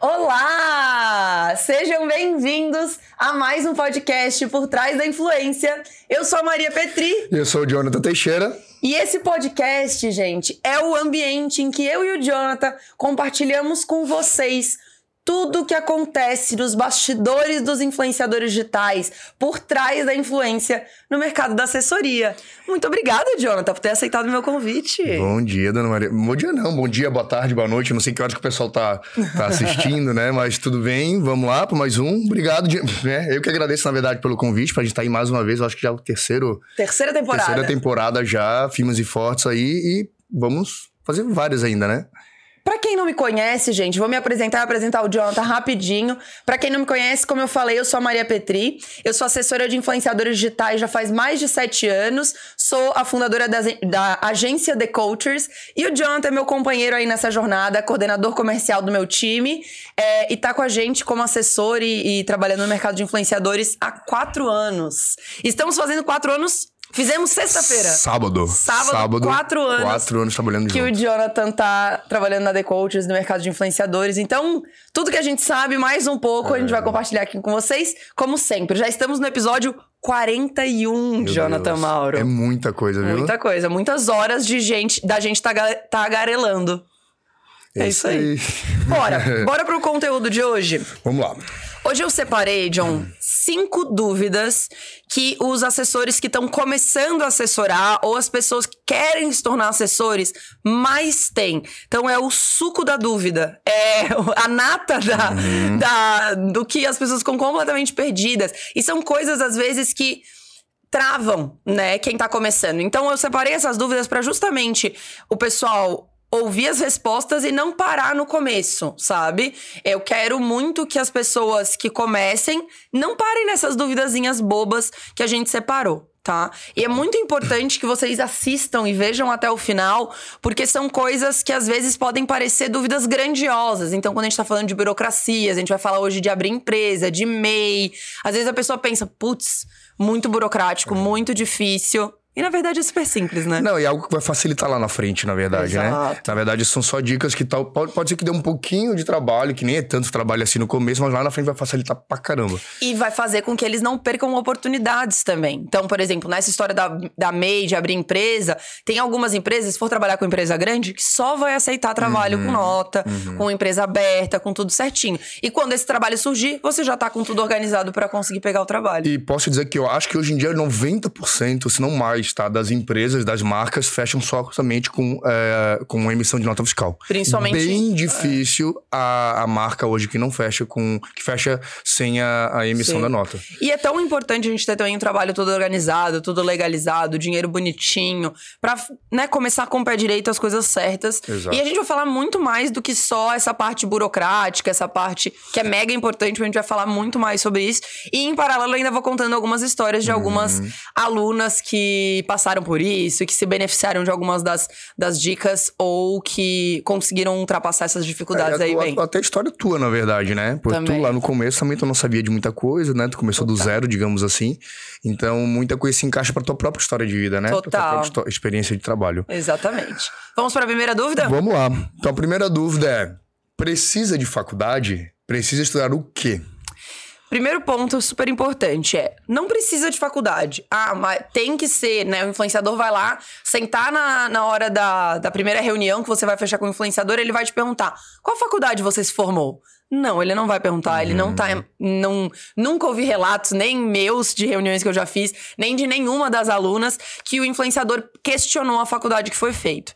Olá! Sejam bem-vindos a mais um podcast Por Trás da Influência. Eu sou a Maria Petri. E eu sou o Jonathan Teixeira. E esse podcast, gente, é o ambiente em que eu e o Jonathan compartilhamos com vocês tudo o que acontece nos bastidores dos influenciadores digitais, por trás da influência no mercado da assessoria. Muito obrigada, Jonathan, por ter aceitado o meu convite. Bom dia, dona Maria. Bom dia não, bom dia, boa tarde, boa noite. não sei que hora que o pessoal tá, tá assistindo, né? Mas tudo bem, vamos lá para mais um. Obrigado. Né? Eu que agradeço, na verdade, pelo convite, pra gente estar tá aí mais uma vez. Eu acho que já é o terceiro... Terceira temporada. Terceira temporada já, firmes e fortes aí. E vamos fazer várias ainda, né? Para quem não me conhece, gente, vou me apresentar, apresentar o Jonathan rapidinho. Para quem não me conhece, como eu falei, eu sou a Maria Petri. Eu sou assessora de influenciadores digitais já faz mais de sete anos. Sou a fundadora da, da agência The Cultures. E o Jonathan é meu companheiro aí nessa jornada, coordenador comercial do meu time. É, e tá com a gente como assessor e, e trabalhando no mercado de influenciadores há quatro anos. Estamos fazendo quatro anos Fizemos sexta-feira. Sábado. Sábado. Sábado. Quatro anos. Quatro anos trabalhando Que junto. o Jonathan tá trabalhando na The Coaches, no mercado de influenciadores. Então, tudo que a gente sabe, mais um pouco, é. a gente vai é. compartilhar aqui com vocês. Como sempre, já estamos no episódio 41, Meu Jonathan Deus. Mauro. É muita coisa, viu? Muita coisa. Muitas horas de gente, da gente tá, tá agarelando. É, é isso aí. aí. Bora. Bora pro conteúdo de hoje. Vamos lá. Hoje eu separei, John, cinco dúvidas que os assessores que estão começando a assessorar ou as pessoas que querem se tornar assessores mais têm. Então é o suco da dúvida, é a nata da, uhum. da, do que as pessoas ficam completamente perdidas. E são coisas, às vezes, que travam, né, quem tá começando. Então eu separei essas dúvidas para justamente o pessoal ouvir as respostas e não parar no começo, sabe? Eu quero muito que as pessoas que comecem não parem nessas duvidazinhas bobas que a gente separou. Tá? E é muito importante que vocês assistam e vejam até o final, porque são coisas que às vezes podem parecer dúvidas grandiosas. Então, quando a gente tá falando de burocracias, a gente vai falar hoje de abrir empresa, de MEI. Às vezes a pessoa pensa, putz, muito burocrático, muito difícil. E na verdade é super simples, né? Não, e é algo que vai facilitar lá na frente, na verdade, né? Exato. né? Na verdade, são só dicas que tal. Pode, pode ser que dê um pouquinho de trabalho, que nem é tanto trabalho assim no começo, mas lá na frente vai facilitar pra caramba. E vai fazer com que eles não percam oportunidades também. Então, por exemplo, nessa história da, da MEI, de abrir empresa, tem algumas empresas, se for trabalhar com empresa grande, que só vai aceitar trabalho uhum, com nota, uhum. com empresa aberta, com tudo certinho. E quando esse trabalho surgir, você já tá com tudo organizado para conseguir pegar o trabalho. E posso dizer que eu acho que hoje em dia 90%, se não mais, tá? Das empresas, das marcas, fecham só somente com, é, com emissão de nota fiscal. Principalmente. Bem difícil é. a, a marca hoje que não fecha com. que fecha sem a, a emissão Sim. da nota. E é tão importante a gente ter também um trabalho todo organizado, tudo legalizado, dinheiro bonitinho, pra né, começar com o pé direito as coisas certas. Exato. E a gente vai falar muito mais do que só essa parte burocrática, essa parte que é mega importante, a gente vai falar muito mais sobre isso. E em paralelo, ainda vou contando algumas histórias de algumas uhum. alunas que passaram passaram por isso, que se beneficiaram de algumas das, das dicas ou que conseguiram ultrapassar essas dificuldades é, aí bem. Até a história tua, na verdade, né? Porque também. tu lá no começo também tu não sabia de muita coisa, né? Tu começou Total. do zero, digamos assim. Então, muita coisa se encaixa pra tua própria história de vida, né? Total. Pra tua experiência de trabalho. Exatamente. Vamos para a primeira dúvida? Vamos lá. Então, a primeira dúvida é: precisa de faculdade? Precisa estudar o quê? Primeiro ponto super importante é: não precisa de faculdade. Ah, mas tem que ser, né? O influenciador vai lá, sentar na, na hora da, da primeira reunião que você vai fechar com o influenciador, ele vai te perguntar: qual faculdade você se formou? Não, ele não vai perguntar, uhum. ele não tá. Uhum. Não, nunca ouvi relatos, nem meus de reuniões que eu já fiz, nem de nenhuma das alunas, que o influenciador questionou a faculdade que foi feito.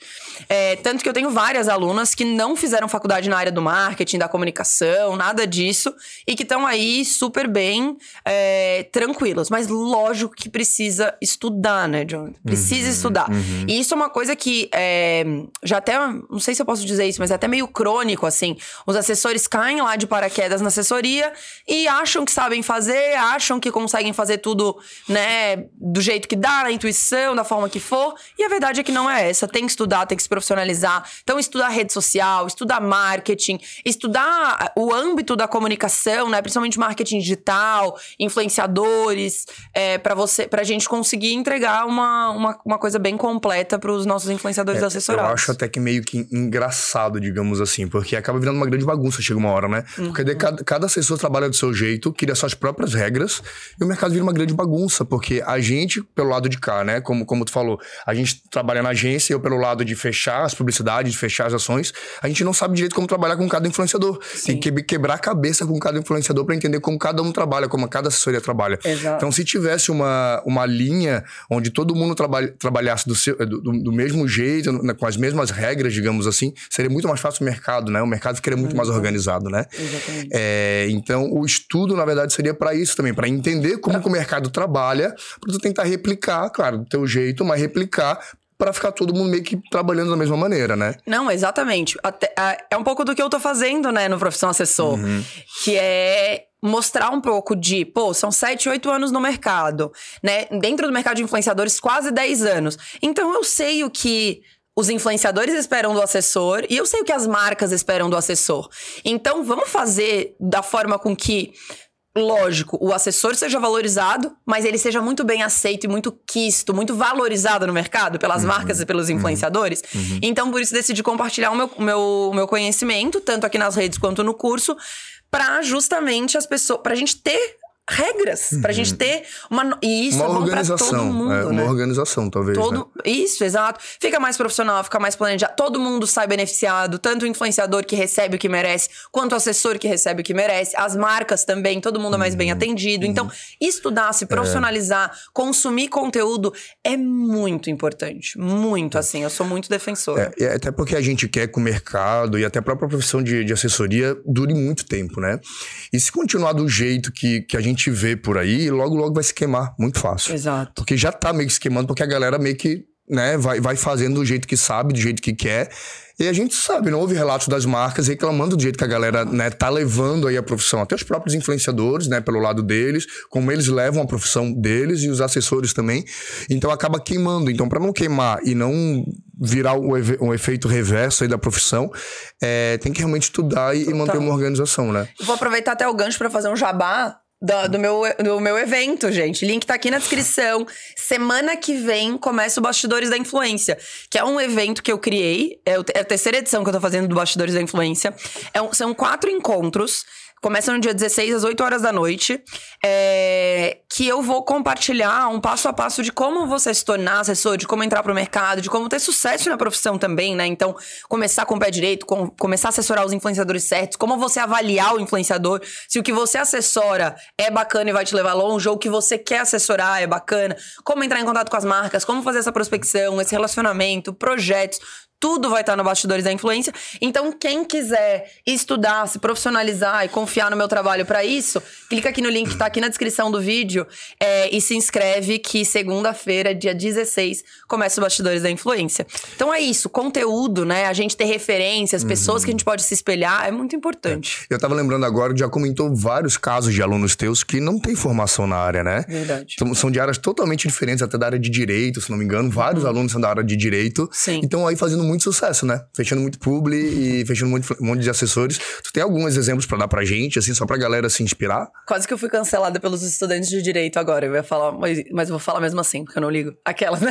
É, tanto que eu tenho várias alunas que não fizeram faculdade na área do marketing, da comunicação, nada disso, e que estão aí super bem, é, tranquilas. Mas lógico que precisa estudar, né, John? Precisa uhum, estudar. Uhum. E isso é uma coisa que é, já até. Não sei se eu posso dizer isso, mas é até meio crônico, assim. Os assessores caem lá de paraquedas na assessoria e acham que sabem fazer, acham que conseguem fazer tudo, né, do jeito que dá, na intuição, da forma que for. E a verdade é que não é essa. Tem que estudar, tem que se profissionalizar. Então, estudar rede social, estudar marketing, estudar o âmbito da comunicação, né, principalmente marketing digital, influenciadores, é, para você, pra gente conseguir entregar uma, uma, uma coisa bem completa para os nossos influenciadores é, assessorados. Eu acho até que meio que engraçado, digamos assim, porque acaba virando uma grande bagunça, chega uma hora, né? Né? Uhum. Porque cada, cada assessor trabalha do seu jeito, cria suas próprias regras, e o mercado vira uma grande bagunça, porque a gente, pelo lado de cá, né? Como, como tu falou, a gente trabalha na agência, eu pelo lado de fechar as publicidades, de fechar as ações, a gente não sabe direito como trabalhar com cada influenciador. Sim. Tem que quebrar a cabeça com cada influenciador para entender como cada um trabalha, como cada assessoria trabalha. Exato. Então, se tivesse uma, uma linha onde todo mundo trabalha, trabalhasse do, seu, do, do mesmo jeito, com as mesmas regras, digamos assim, seria muito mais fácil o mercado, né? O mercado ficaria muito mais organizado, né? Exatamente. É, então, o estudo, na verdade, seria para isso também, para entender como que o mercado trabalha, para tu tentar replicar, claro, do teu jeito, mas replicar para ficar todo mundo meio que trabalhando da mesma maneira, né? Não, exatamente. Até, é um pouco do que eu tô fazendo, né, no Profissão Assessor. Uhum. Que é mostrar um pouco de, pô, são 7, 8 anos no mercado, né? Dentro do mercado de influenciadores, quase 10 anos. Então eu sei o que os influenciadores esperam do assessor e eu sei o que as marcas esperam do assessor. Então vamos fazer da forma com que lógico, o assessor seja valorizado, mas ele seja muito bem aceito e muito quisto, muito valorizado no mercado pelas uhum, marcas e pelos uhum. influenciadores. Uhum. Então, por isso, decidi compartilhar o meu, meu, meu conhecimento, tanto aqui nas redes quanto no curso, para justamente as pessoas, para a gente ter regras uhum. pra gente uhum. ter uma e isso uma é organização, todo mundo, é, uma né? organização talvez, todo né? isso, exato. Fica mais profissional, fica mais planejado, todo mundo sai beneficiado, tanto o influenciador que recebe o que merece, quanto o assessor que recebe o que merece, as marcas também, todo mundo é mais bem uhum. atendido. Então, uhum. estudar, se profissionalizar, é. consumir conteúdo é muito importante, muito assim. Eu sou muito defensor. É, até porque a gente quer que o mercado e até a própria profissão de, de assessoria dure muito tempo, né? E se continuar do jeito que, que a gente gente vê por aí, logo, logo vai se queimar muito fácil. Exato. Porque já tá meio que se queimando, porque a galera meio que né, vai, vai fazendo do jeito que sabe, do jeito que quer. E a gente sabe, não houve relatos das marcas reclamando do jeito que a galera né, tá levando aí a profissão. Até os próprios influenciadores, né, pelo lado deles, como eles levam a profissão deles e os assessores também. Então acaba queimando. Então, para não queimar e não virar um, um, efeito reverso aí da profissão, é, tem que realmente estudar e, e manter uma organização, né? Vou aproveitar até o gancho para fazer um jabá do, do, meu, do meu evento, gente. Link tá aqui na descrição. Semana que vem começa o Bastidores da Influência, que é um evento que eu criei. É, é a terceira edição que eu tô fazendo do Bastidores da Influência. É um, são quatro encontros Começa no dia 16, às 8 horas da noite. É, que eu vou compartilhar um passo a passo de como você se tornar assessor, de como entrar pro mercado, de como ter sucesso na profissão também, né? Então, começar com o pé direito, com, começar a assessorar os influenciadores certos, como você avaliar o influenciador, se o que você assessora é bacana e vai te levar longe, ou o que você quer assessorar é bacana, como entrar em contato com as marcas, como fazer essa prospecção, esse relacionamento, projetos tudo vai estar no Bastidores da Influência. Então, quem quiser estudar, se profissionalizar e confiar no meu trabalho para isso, clica aqui no link que tá aqui na descrição do vídeo é, e se inscreve que segunda-feira, dia 16, começa o Bastidores da Influência. Então é isso, conteúdo, né? A gente ter referências, uhum. pessoas que a gente pode se espelhar, é muito importante. É. Eu tava lembrando agora, já comentou vários casos de alunos teus que não têm formação na área, né? Verdade. Então, são de áreas totalmente diferentes, até da área de direito, se não me engano. Vários uhum. alunos são da área de direito. Sim. Então aí fazendo muito muito sucesso, né? Fechando muito publi e fechando muito, um monte de assessores. Tu tem alguns exemplos para dar pra gente, assim, só pra galera se inspirar? Quase que eu fui cancelada pelos estudantes de direito agora. Eu ia falar, mas, mas eu vou falar mesmo assim, porque eu não ligo. Aquela, né?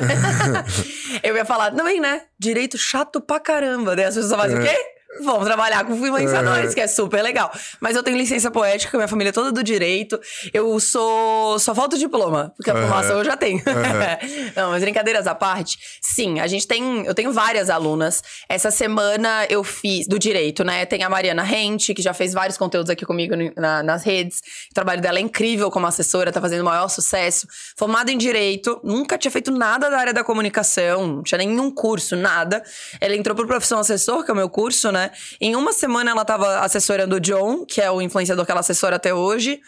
eu ia falar, não, hein, né? Direito chato pra caramba. Daí as pessoas fazem é. o quê? Vamos trabalhar com influenciadores, é. que é super legal. Mas eu tenho licença poética, minha família é toda do direito. Eu sou. Só falta o diploma, porque a formação eu já tenho. Não, mas brincadeiras à parte. Sim, a gente tem. Eu tenho várias alunas. Essa semana eu fiz. Do direito, né? Tem a Mariana Rente, que já fez vários conteúdos aqui comigo na, nas redes. O trabalho dela é incrível como assessora, tá fazendo o maior sucesso. Formada em direito, nunca tinha feito nada da área da comunicação, não tinha nenhum curso, nada. Ela entrou pro profissão assessor, que é o meu curso, né? Em uma semana ela tava assessorando o John, que é o influenciador que ela assessora até hoje.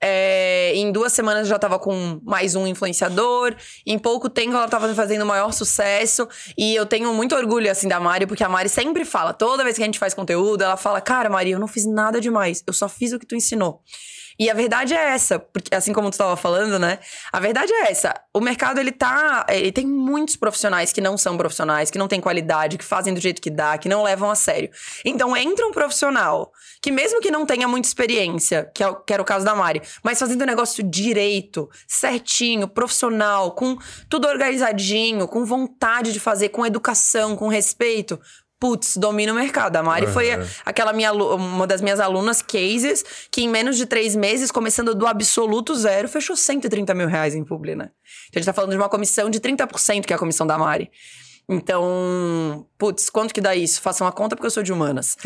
É, em duas semanas já tava com mais um influenciador. Em pouco tempo ela tava fazendo o maior sucesso. E eu tenho muito orgulho, assim, da Mari, porque a Mari sempre fala, toda vez que a gente faz conteúdo, ela fala: Cara, Mari, eu não fiz nada demais, eu só fiz o que tu ensinou. E a verdade é essa, porque assim como tu estava falando, né? A verdade é essa. O mercado ele tá, ele tem muitos profissionais que não são profissionais, que não têm qualidade, que fazem do jeito que dá, que não levam a sério. Então entra um profissional que mesmo que não tenha muita experiência, que, é, que era o caso da Mari, mas fazendo o negócio direito, certinho, profissional, com tudo organizadinho, com vontade de fazer, com educação, com respeito, putz, domina o mercado. A Mari Uhum. foi aquela minha, uma das minhas alunas cases que em menos de três meses, começando do absoluto zero, fechou 130 mil reais em publi, né? Então a gente tá falando de uma comissão de 30%, que é a comissão da Mari. Então, putz, quanto que dá isso? Faça uma conta porque eu sou de humanas.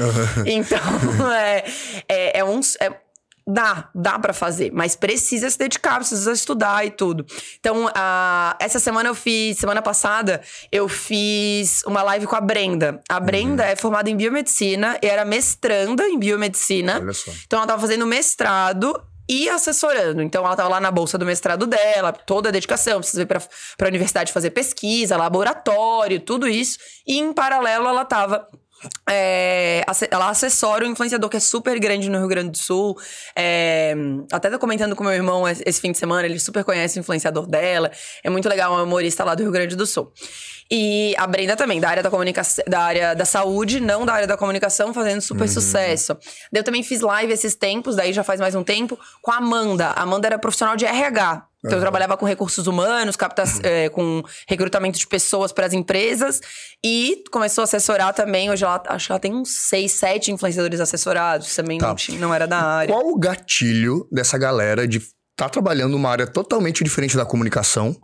Então, é, é, é um. é- dá, dá pra fazer, mas precisa se dedicar, precisa estudar e tudo. Então, a, essa semana eu fiz, semana passada, eu fiz uma live com a Brenda. A Brenda é formada em biomedicina e era mestranda em biomedicina. Olha só. Então ela tava fazendo mestrado e assessorando. Então ela tava lá na bolsa do mestrado dela, toda a dedicação, precisa ir pra, pra universidade fazer pesquisa, laboratório, tudo isso. E em paralelo ela tava. É, ela assessora um influenciador que é super grande no Rio Grande do Sul. É, até tô comentando com meu irmão esse fim de semana, ele super conhece o influenciador dela. É muito legal, é um humorista lá do Rio Grande do Sul. E a Brenda também, da área da comunicação, da área da saúde, não da área da comunicação, fazendo super sucesso. Daí eu também fiz live esses tempos, daí já faz mais um tempo, com a Amanda. A Amanda era profissional de RH. Então eu trabalhava com recursos humanos, capta eh, com recrutamento de pessoas para as empresas. E começou a assessorar também. Hoje ela acho que ela tem uns seis, sete influenciadores assessorados. Também Tá. não, não era da área. Qual o gatilho dessa galera de estar trabalhando numa área totalmente diferente da comunicação?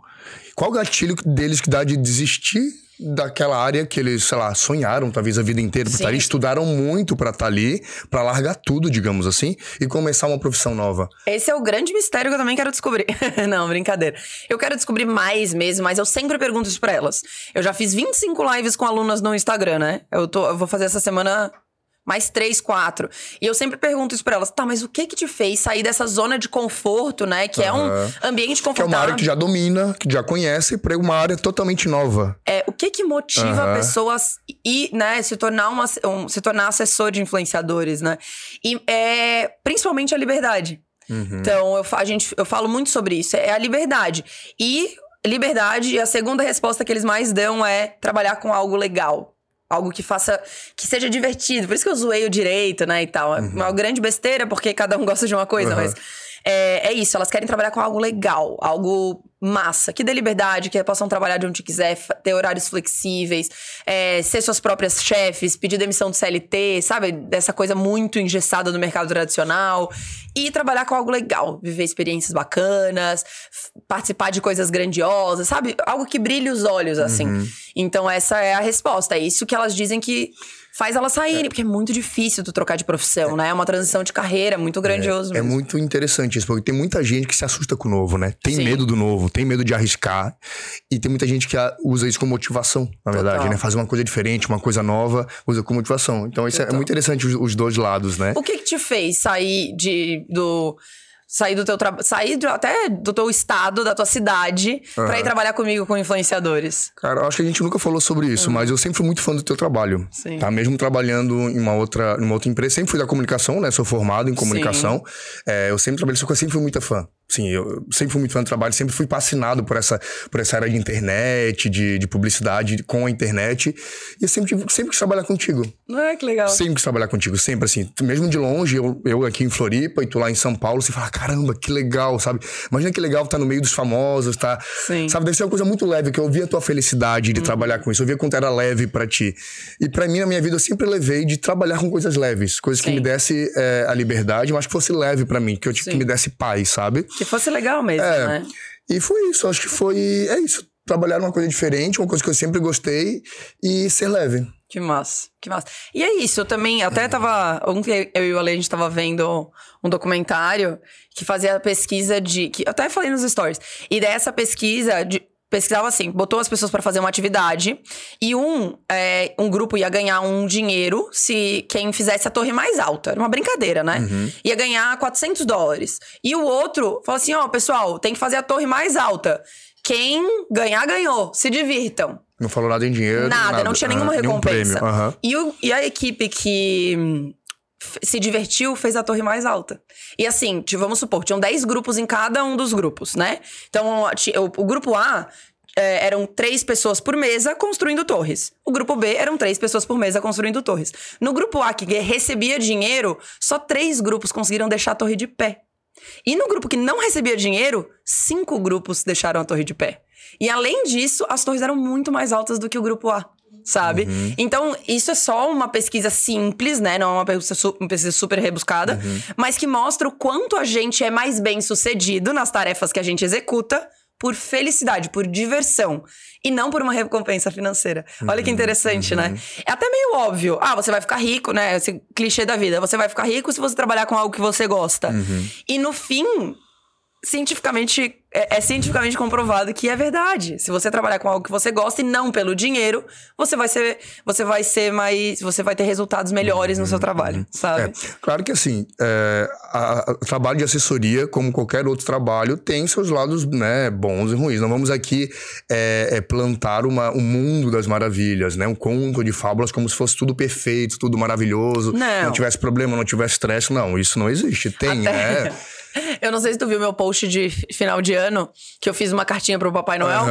Qual o gatilho deles que dá de desistir daquela área que eles, sei lá, sonharam talvez a vida inteira Sim. estar ali, estudaram muito pra estar ali, pra largar tudo, digamos assim, e começar uma profissão nova? Esse é o grande mistério que eu também quero descobrir. não, brincadeira. Eu quero descobrir mais mesmo, mas eu sempre pergunto isso pra elas. Eu já fiz 25 lives com alunas no Instagram, né? Eu, tô, eu vou fazer essa semana mais três, quatro. E eu sempre pergunto isso pra elas. Tá, mas o que que te fez sair dessa zona de conforto, né? Que é um ambiente Que é confortável. uma área que já domina, que já conhece, pra uma área totalmente nova. É, o que que motiva Aham. pessoas e, né, se tornar uma um- se tornar assessor de influenciadores, né? E é principalmente a liberdade. Então, eu, a gente, eu falo muito sobre isso. É a liberdade. E liberdade, e a segunda resposta que eles mais dão é trabalhar com algo legal. Algo que faça. que seja divertido. Por isso que eu zoei o direito, né? E tal. É uma grande besteira, porque cada um gosta de uma coisa, Uhum. mas. É, é isso, elas querem trabalhar com algo legal, algo massa, que dê liberdade, que possam trabalhar de onde quiser, ter horários flexíveis, é, ser suas próprias chefes, pedir demissão do CLT, sabe? Dessa coisa muito engessada do mercado tradicional. E trabalhar com algo legal, viver experiências bacanas, participar de coisas grandiosas, sabe? Algo que brilhe os olhos, assim. Então, essa é a resposta. É isso que elas dizem que faz elas saírem, porque é muito difícil tu trocar de profissão, né? É uma transição de carreira muito grandioso É mesmo. muito interessante isso, porque tem muita gente que se assusta com o novo, né? Tem Sim. medo do novo, tem medo de arriscar. E tem muita gente que usa isso como motivação, na verdade, Total. né? Fazer uma coisa diferente, uma coisa nova, usa como motivação. Então isso é muito interessante, os, os dois lados, né? O que que te fez sair de do sair do teu trabalho, sair até do teu estado, da tua cidade, pra ir Aham. trabalhar comigo com influenciadores? Cara, eu acho que a gente nunca falou sobre isso, mas eu sempre fui muito fã do teu trabalho. Sim. Tá? Mesmo trabalhando em uma outra, em uma outra empresa, sempre fui da comunicação, né? Sou formado em comunicação. É, eu sempre trabalhei, só que eu sempre fui muito fã. Sim, eu sempre fui muito fã do trabalho, sempre fui fascinado por essa, por essa área de internet, de, de publicidade com a internet. E eu sempre, tive- sempre quis trabalhar contigo. Ah, que legal. Sempre quis trabalhar contigo, sempre assim. Mesmo de longe, eu, eu aqui em Floripa e tu lá em São Paulo, você fala, caramba, que legal, sabe? Imagina que legal tá no meio dos famosos, tá? Sim. Uhum. Sabe, deve ser uma coisa muito leve, que eu vi a tua felicidade de trabalhar com isso. Eu via quanto era leve pra ti. E pra mim, na minha vida, eu sempre levei de trabalhar com coisas leves. Coisas que Sim. me desse é, a liberdade, mas que fosse leve pra mim. Que, eu, que Sim. me desse paz, sabe? Que fosse legal mesmo, É. né? E foi isso, acho que foi... É isso. Trabalhar numa coisa diferente, uma coisa que eu sempre gostei. E ser leve. Que massa, que massa. E é isso, eu também até tava. Ontem eu e o Ale, a gente tava vendo um documentário que fazia a pesquisa de. Que, eu até falei nos stories. E dessa pesquisa. De, pesquisava assim, botou as pessoas pra fazer uma atividade e um, é, um grupo ia ganhar um dinheiro se quem fizesse a torre mais alta. Era uma brincadeira, né? Ia ganhar 400 dólares. E o outro falou assim: ó, pessoal, tem que fazer a torre mais alta. Quem ganhar, ganhou. Se divirtam. Não falou nada em dinheiro. Nada, não tinha nenhuma Aham, nenhum recompensa. Aham. E, o- e a equipe que hum, se divertiu fez a torre mais alta. E assim, vamos supor, tinham 10 grupos em cada um dos grupos, né? Então, o grupo A é, eram três pessoas por mesa construindo torres. O grupo B eram três pessoas por mesa construindo torres. No grupo A, que recebia dinheiro, só três grupos conseguiram deixar a torre de pé. E no grupo que não recebia dinheiro, cinco grupos deixaram a torre de pé. E além disso, as torres eram muito mais altas do que o grupo A. sabe? Uhum. Então, isso é só uma pesquisa simples, né? Não é uma pesquisa, uma pesquisa super rebuscada, uhum. mas que mostra o quanto a gente é mais bem sucedido nas tarefas que a gente executa por felicidade, por diversão. E não por uma recompensa financeira. Olha que uhum. interessante, né? uhum. né? É até meio óbvio. Ah, você vai ficar rico, né? Esse clichê da vida. Você vai ficar rico se você trabalhar com algo que você gosta. Uhum. E no fim, cientificamente é, é, cientificamente comprovado que é verdade. Se você trabalhar com algo que você gosta e não pelo dinheiro, você vai ser, você vai ser mais, você vai ter resultados melhores no seu uhum, trabalho, uhum. sabe? É, claro que assim, é, o trabalho de assessoria, como qualquer outro trabalho, tem seus lados, né, bons e ruins. Não vamos aqui é, é plantar uma, um mundo das maravilhas, né, um conto de fábulas como se fosse tudo perfeito, tudo maravilhoso, não, não tivesse problema, não tivesse estresse, não, isso não existe. Tem, Até... né? Eu não sei se tu viu meu post de final de ano, que eu fiz uma cartinha pro Papai Noel.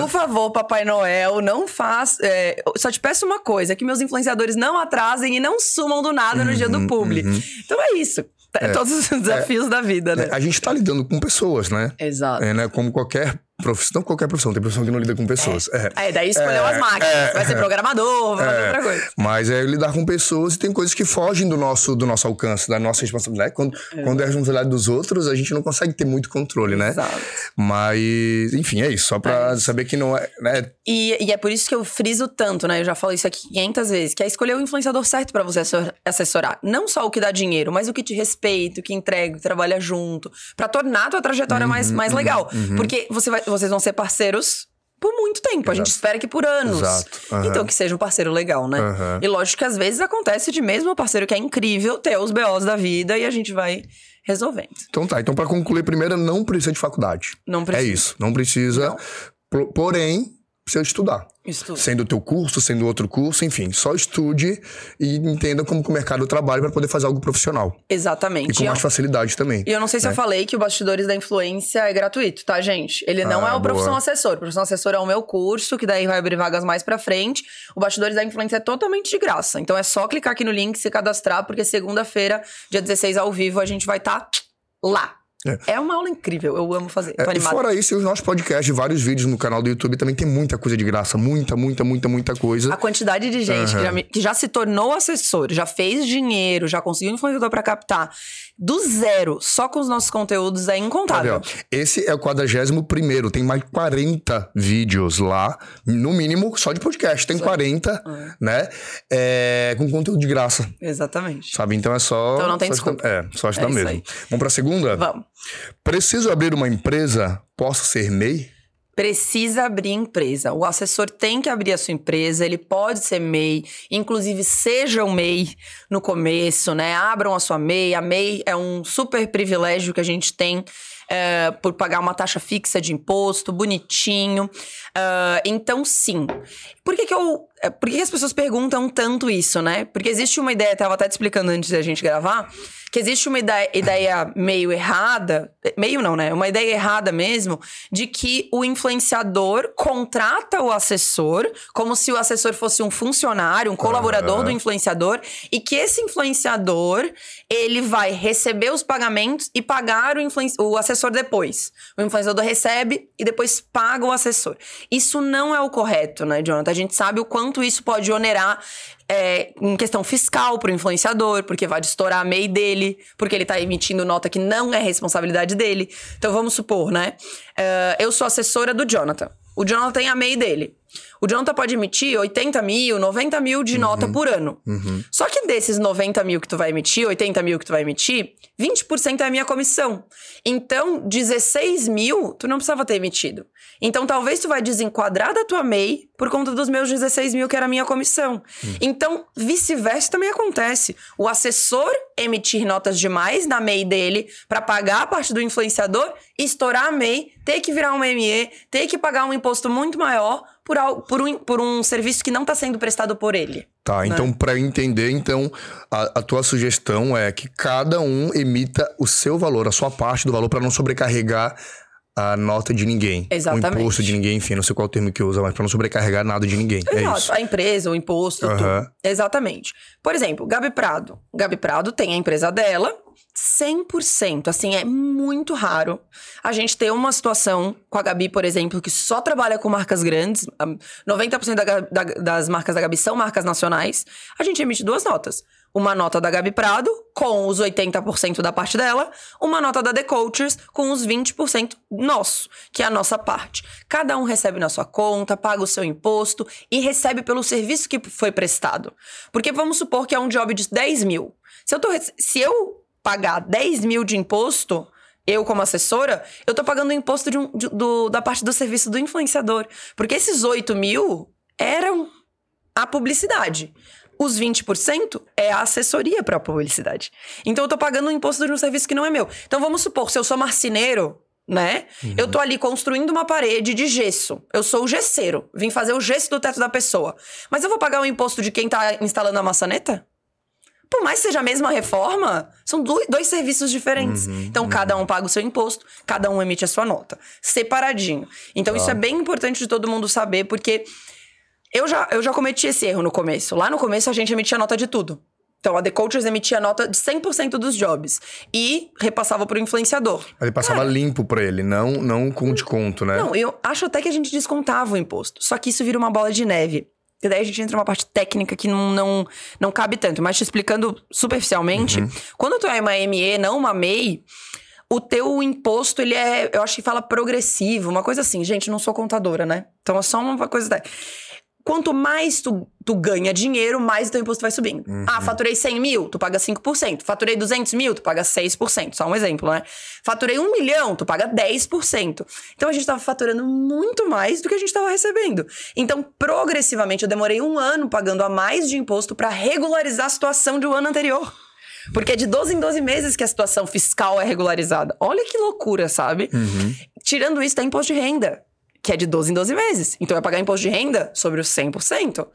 Por favor, Papai Noel, não faz. É, só te peço uma coisa: que meus influenciadores não atrasem e não sumam do nada no dia do uhum, publi. Uhum. Então é isso. É, todos os desafios é, da vida, né? É, a gente tá lidando com pessoas, né? Exato. É, né? Como qualquer profissão, qualquer profissão, tem profissão que não lida com pessoas. É, é. é daí escolheu as máquinas. É, vai ser programador, vai fazer outra coisa. Mas é lidar com pessoas e tem coisas que fogem do nosso, do nosso alcance, da nossa responsabilidade. Quando é, quando é a responsabilidade dos outros, a gente não consegue ter muito controle, né? Exato. Mas, enfim, é isso. Só pra é saber que não é. Né? E, e é por isso que eu friso tanto, né? Eu já falo isso aqui 500 vezes, que é escolher o influenciador certo para você assessorar. Não só o que dá dinheiro, mas o que te respeita, o que entrega, o que trabalha junto. para tornar a tua trajetória uhum, mais, mais uhum, legal. Uhum. Porque você vai, vocês vão ser parceiros por muito tempo. Exato. A gente espera que por anos. Uhum. Então, que seja um parceiro legal, né? Uhum. E lógico que às vezes acontece de mesmo o parceiro que é incrível ter os BOs da vida e a gente vai resolvendo. Então tá. Então, para concluir, primeiro, não precisa de faculdade. Não precisa. É isso. Não precisa. Não. Porém, precisa estudar. Estudo. Sendo o teu curso, sendo outro curso, enfim, só estude e entenda como que o mercado trabalha para poder fazer algo profissional. Exatamente. E com mais facilidade também. E eu não sei se né? eu falei que o Bastidores da Influência é gratuito, tá, gente? Ele não ah, é o profissão assessor. O profissão assessor é o meu curso, que daí vai abrir vagas mais pra frente. O Bastidores da Influência é totalmente de graça. Então é só clicar aqui no link, se cadastrar, porque segunda-feira, dia 16 ao vivo, a gente vai estar tá lá é. é. uma aula incrível, eu amo fazer. É, e fora isso, os nossos podcasts, vários vídeos no canal do YouTube também tem muita coisa de graça. Muita, muita, muita, muita coisa. A quantidade de gente uhum. que, já, que, já, se tornou assessor, já fez dinheiro, já conseguiu influenciador para captar do zero, só com os nossos conteúdos, é incontável. Esse é o 41 primeiro, tem mais 40 vídeos lá, no mínimo, só de podcast. Tem só. 40, é. né? É, com conteúdo de graça. Exatamente. Sabe? Então é só. Então não tem desculpa. É, só ajudar é mesmo. Aí. Vamos pra segunda? Vamos. Preciso abrir uma empresa? Posso ser MEI? precisa abrir empresa. O assessor tem que abrir a sua empresa, ele pode ser MEI, inclusive seja um MEI no começo, né? Abram a sua MEI. A MEI é um super privilégio que a gente tem é, por pagar uma taxa fixa de imposto, bonitinho. Uh, então, sim. Por que, que eu. É, por que, que as pessoas perguntam tanto isso, né? Porque existe uma ideia, tava até te explicando antes da gente gravar, que existe uma ideia, ideia meio errada, meio não, né? Uma ideia errada mesmo, de que o influenciador contrata o assessor como se o assessor fosse um funcionário, um colaborador uhum. do influenciador, e que esse influenciador ele vai receber os pagamentos e pagar o, o assessor depois. O influenciador recebe e depois paga o assessor. Isso não é o correto, né, Jonathan? A gente sabe o quanto isso pode onerar é, em questão fiscal para o influenciador, porque vai estourar a MEI dele, porque ele está emitindo nota que não é responsabilidade dele. Então vamos supor, né? Uh, eu sou assessora do Jonathan. O Jonathan tem a MEI dele. O Jonathan pode emitir 80 mil, 90 mil de uhum. nota por ano. Uhum. Só que desses 90 mil que tu vai emitir, 80 mil que tu vai emitir, 20% é a minha comissão. Então, 16 mil, tu não precisava ter emitido. Então, talvez tu vai desenquadrar da tua MEI por conta dos meus 16 mil, que era a minha comissão. Uhum. Então, vice-versa também acontece. O assessor emitir notas demais na MEI dele para pagar a parte do influenciador, estourar a MEI, ter que virar um ME, ter que pagar um imposto muito maior por, por, um, por um serviço que não está sendo prestado por ele. Tá, né? então para entender, então a, a, tua sugestão é que cada um emita o seu valor, a sua parte do valor para não sobrecarregar a nota de ninguém. Exatamente. O imposto de ninguém, enfim, não sei qual termo que usa, mas para não sobrecarregar nada de ninguém. Exato, é isso. a empresa, o imposto, uhum. tudo. Exatamente. Por exemplo, Gabi Prado. Gabi Prado tem a empresa dela, 100%. Assim, é muito raro a gente ter uma situação com a Gabi, por exemplo, que só trabalha com marcas grandes. 90% da, da, das marcas da Gabi são marcas nacionais. A gente emite duas notas. Uma nota da Gabi Prado, com os 80% da parte dela. Uma nota da The Coaches, com os 20% nosso, que é a nossa parte. Cada um recebe na sua conta, paga o seu imposto e recebe pelo serviço que foi prestado. Porque vamos supor que é um job de 10 mil. Se eu, tô, se eu pagar 10 mil de imposto, eu, como assessora, eu tô pagando o imposto de um, de, do, da parte do serviço do influenciador. Porque esses 8 mil eram a publicidade. Os 20% é a assessoria para a publicidade. Então eu tô pagando o imposto de um serviço que não é meu. Então vamos supor, se eu sou marceneiro, né? Uhum. Eu tô ali construindo uma parede de gesso. Eu sou o gesseiro. Vim fazer o gesso do teto da pessoa. Mas eu vou pagar o imposto de quem tá instalando a maçaneta? Por mais que seja a mesma reforma, são dois, serviços diferentes. Uhum, então, uhum. cada um paga o seu imposto, cada um emite a sua nota. Separadinho. Então, isso é bem importante de todo mundo saber, porque eu já, eu já cometi esse erro no começo. Lá no começo, a gente emitia nota de tudo. Então, a The Coaches emitia nota de 100% dos jobs. E repassava pro influenciador. Ele passava Cara, limpo pra ele, não, não com desconto, né? Não, eu acho até que a gente descontava o imposto. Só que isso vira uma bola de neve. E daí a gente entra numa parte técnica que não, não, não cabe tanto. Mas te explicando superficialmente, uhum. quando tu é uma ME, não uma MEI, o teu imposto, ele é, eu acho que fala progressivo, uma coisa assim. Gente, não sou contadora, né? Então é só uma coisa quanto mais tu, tu ganha dinheiro, mais o teu imposto vai subindo. Uhum. Ah, faturei 100 mil, tu paga 5%. Faturei 200 mil, tu paga 6%. Só um exemplo, né? Faturei 1 milhão, tu paga 10%. Então, a gente tava faturando muito mais do que a gente tava recebendo. Então, progressivamente, eu demorei um ano pagando a mais de imposto para regularizar a situação do ano anterior. Porque é de 12 em 12 meses que a situação fiscal é regularizada. Olha que loucura, sabe? Uhum. Tirando isso, tem imposto de renda que é de 12 em 12 meses. Então, vai pagar imposto de renda sobre os 100%.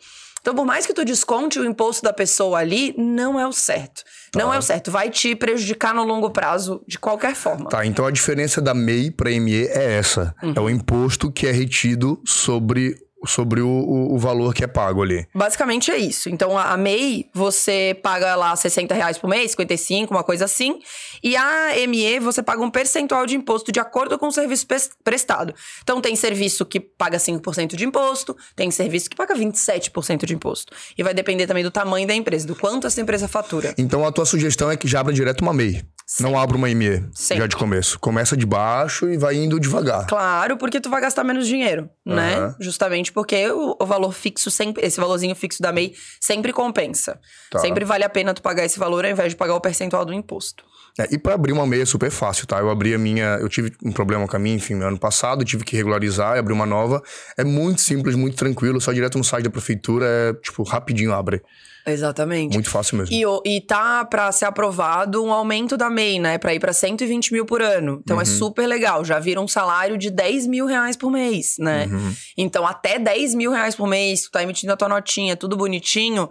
Então, por mais que tu desconte o imposto da pessoa ali, não é o certo. Não tá. é o certo. Vai te prejudicar no longo prazo de qualquer forma. Tá, então a diferença da MEI para ME é essa. Uhum. É o imposto que é retido sobre sobre o, o, valor que é pago ali. Basicamente é isso. Então, a, MEI, você paga lá 60 reais por mês, 55, uma coisa assim. E a ME, você paga um percentual de imposto de acordo com o serviço prestado. Então, tem serviço que paga 5% de imposto, tem serviço que paga 27% de imposto. E vai depender também do tamanho da empresa, do quanto essa empresa fatura. Então, a tua sugestão é que já abra direto uma MEI. Sim. Não abra uma ME já de começo. Começa de baixo e vai indo devagar. Claro, porque tu vai gastar menos dinheiro, uhum. né? Justamente porque o, o, valor fixo sempre, esse valorzinho fixo da MEI sempre compensa. Tá. Sempre vale a pena tu pagar esse valor ao invés de pagar o percentual do imposto. É, e para abrir uma MEI é super fácil, tá? Eu abri a minha, eu tive um problema com a minha, enfim, no ano passado, tive que regularizar e abrir uma nova. É muito simples, muito tranquilo, só direto no site da prefeitura, é tipo rapidinho abre. Exatamente. Muito fácil mesmo. E, e tá para ser aprovado um aumento da MEI, né? Pra ir pra 120 mil por ano. Então é uhum. é super legal. Já vira um salário de 10 mil reais por mês, né? Uhum. Então, até 10 mil reais por mês, tu tá emitindo a tua notinha, tudo bonitinho,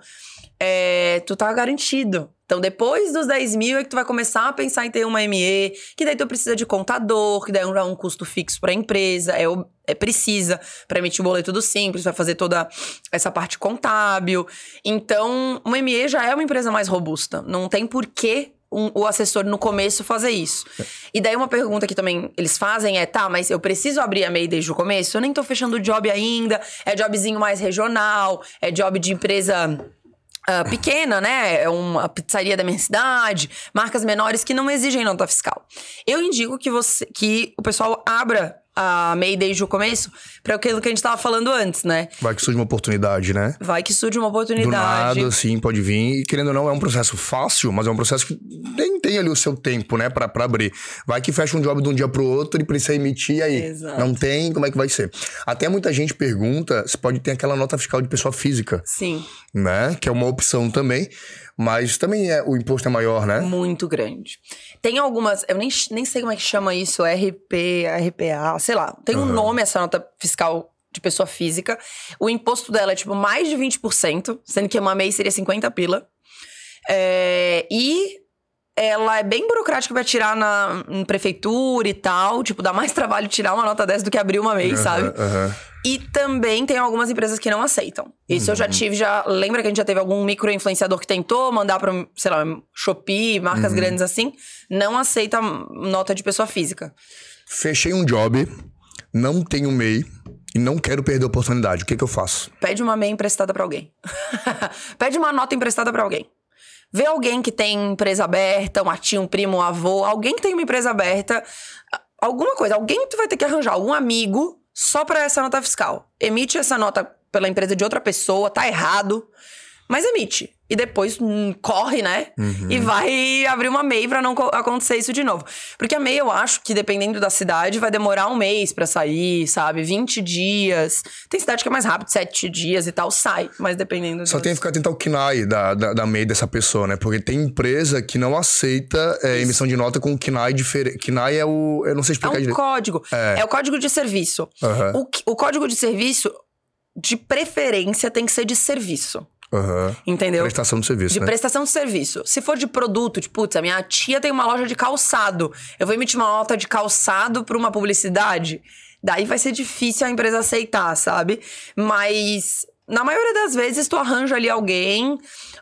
é, tu tá garantido. Então, depois dos 10 mil é que tu vai começar a pensar em ter uma ME, que daí tu precisa de contador, que daí é um, custo fixo para a empresa, é, é precisa para emitir um boleto tudo simples, vai fazer toda essa parte contábil. Então, uma ME já é uma empresa mais robusta. Não tem por que um, o assessor no começo fazer isso. E daí uma pergunta que também eles fazem é, tá, mas eu preciso abrir a MEI desde o começo? Eu nem tô fechando o job ainda, é jobzinho mais regional, é job de empresa uh, pequena, né? É uma pizzaria da minha cidade, marcas menores que não exigem nota fiscal. Eu indico que você que o pessoal abra a MEI desde o começo para aquilo que a gente estava falando antes, né? Vai que surge uma oportunidade, né? Vai que surge uma oportunidade. Do nada, assim, pode vir. E querendo ou não, é um processo fácil, mas é um processo que nem tem ali o seu tempo, né, para abrir. Vai que fecha um job de um dia pro outro e precisa emitir aí. Exato. Não tem, como é que vai ser? Até muita gente pergunta se pode ter aquela nota fiscal de pessoa física. Sim. Né? Que é uma opção também. Mas também é, o imposto é maior, né? Muito grande. Tem algumas, eu nem, nem sei como é que chama isso, RP, RPA, sei lá. Tem um nome essa nota fiscal de pessoa física. O imposto dela é tipo mais de 20%, sendo que uma MEI seria 50 pila. É, e ela é bem burocrática pra tirar na prefeitura e tal. Tipo, dá mais trabalho tirar uma nota dessa do que abrir uma MEI, sabe? aham. E também tem algumas empresas que não aceitam. Isso eu já tive, já. Lembra que a gente já teve algum micro-influenciador que tentou mandar pra, sei lá, Shopee, marcas grandes assim? Não aceita nota de pessoa física. Fechei um job, não tenho MEI e não quero perder a oportunidade. O que, que eu faço? Pede uma MEI emprestada pra alguém. Pede uma nota emprestada pra alguém. Vê alguém que tem empresa aberta, uma tia, um primo, um avô, alguém que tem uma empresa aberta, alguma coisa, alguém tu vai ter que arranjar, algum amigo, só pra essa nota fiscal. Emite essa nota pela empresa de outra pessoa, tá errado, mas emite. E depois hum, corre, né? E vai abrir uma MEI pra não co- acontecer isso de novo. Porque a MEI, eu acho que dependendo da cidade, vai demorar um mês pra sair, sabe? 20 dias. Tem cidade que é mais rápido, 7 dias e tal, sai. Mas dependendo Só tem que ficar atento ao KNAI da, da, da MEI dessa pessoa, né? Porque tem empresa que não aceita é, emissão de nota com KNAI diferente. KNAI é o. Eu não sei É explicar um direito. código. É. o código de serviço. Aham. O, o código de serviço, de preferência, tem que ser de serviço. Aham. Entendeu? Prestação de serviço, De né? prestação de serviço. Se for de produto, tipo, putz, a minha tia tem uma loja de calçado. Eu vou emitir uma nota de calçado pra uma publicidade. Daí vai ser difícil a empresa aceitar, sabe? Mas na maioria das vezes tu arranja ali alguém.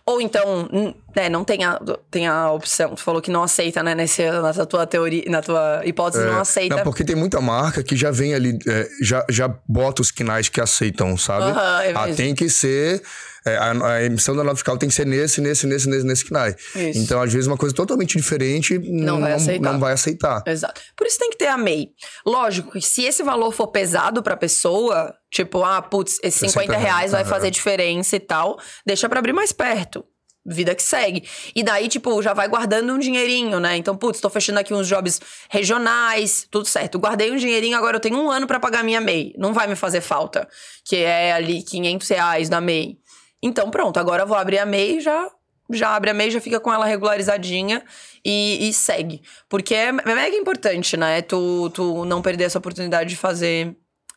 Ou então, né, não tem a, tem a opção. Tu falou que não aceita, né? Nesse, na tua teoria, na tua hipótese, não aceita. Não, porque tem muita marca que já vem ali, é, já, já bota os KNAIs que aceitam, sabe? Aham, é ah, tem que ser. É, a, a emissão da nota fiscal tem que ser nesse, nesse, nesse, nesse, nesse KNAI. Isso. Então, às vezes, uma coisa totalmente diferente não, vai aceitar. não vai aceitar. Exato. Por isso tem que ter a MEI. Lógico que se esse valor for pesado pra pessoa, tipo, ah, putz, esses 60 50 reais vai fazer diferença e tal, deixa pra abrir mais perto. Vida que segue. E daí, tipo, já vai guardando um dinheirinho, né? Então, putz, tô fechando aqui uns jobs regionais, tudo certo. Guardei um dinheirinho, agora eu tenho um ano pra pagar minha MEI. Não vai me fazer falta. Que é ali 500 reais da MEI. Então, pronto, agora eu vou abrir a MEI e já já abre a MEI, já fica com ela regularizadinha e, e segue. Porque é, mega importante, né? Tu, tu não perder essa oportunidade de fazer,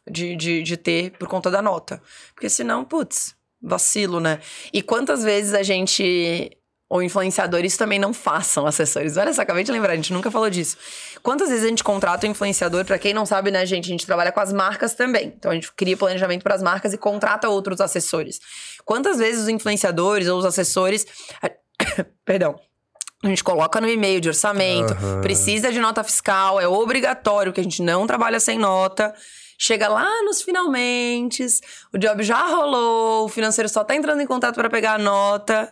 de, de, de ter por conta da nota. Porque senão, putz, vacilo, né? E quantas vezes a gente. Ou influenciadores também não façam assessores. Olha só, acabei de lembrar, a gente nunca falou disso. Quantas vezes a gente contrata um influenciador? Pra quem não sabe, né, gente? A gente trabalha com as marcas também. Então a gente cria planejamento para as marcas e contrata outros assessores. Quantas vezes os influenciadores ou os assessores. Perdão. A gente coloca no e-mail de orçamento, Aham. precisa de nota fiscal, é obrigatório, que a gente não trabalha sem nota. Chega lá nos finalmente, o job já rolou, o financeiro só tá entrando em contato para pegar a nota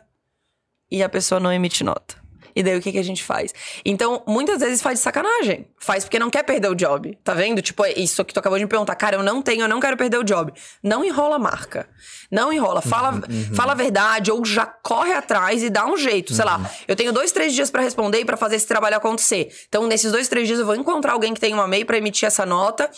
e a pessoa não emite nota. E daí o que, que a gente faz? Então, muitas vezes faz de sacanagem. Faz porque não quer perder o job. Tá vendo? Tipo, é isso que tu acabou de me perguntar. Cara, eu não tenho, eu não quero perder o job. Não enrola a marca. Não enrola. Fala, fala a verdade ou já corre atrás e dá um jeito. Sei lá, eu tenho dois, três dias pra responder e pra fazer esse trabalho acontecer. Então, nesses dois, três dias, eu vou encontrar alguém que tem uma MEI pra emitir essa nota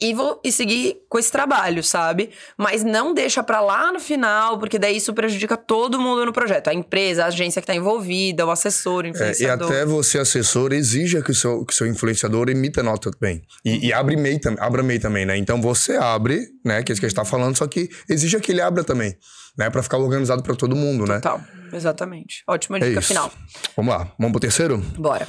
e vou e seguir com esse trabalho, sabe? Mas não deixa pra lá no final, porque daí isso prejudica todo mundo no projeto. A empresa, a agência que tá envolvida, o assessor, o É, e influenciador. até você, assessor, exija que o seu, que o seu influenciador emita nota também. E, e abre MEI, tam- abra MEI também, né? Então você abre, né? Que é isso que a gente tá falando, só que exija que ele abra também, né? Pra ficar organizado pra todo mundo, né? Total, exatamente. Ótima É dica isso. final. Vamos lá, vamos pro terceiro? Bora.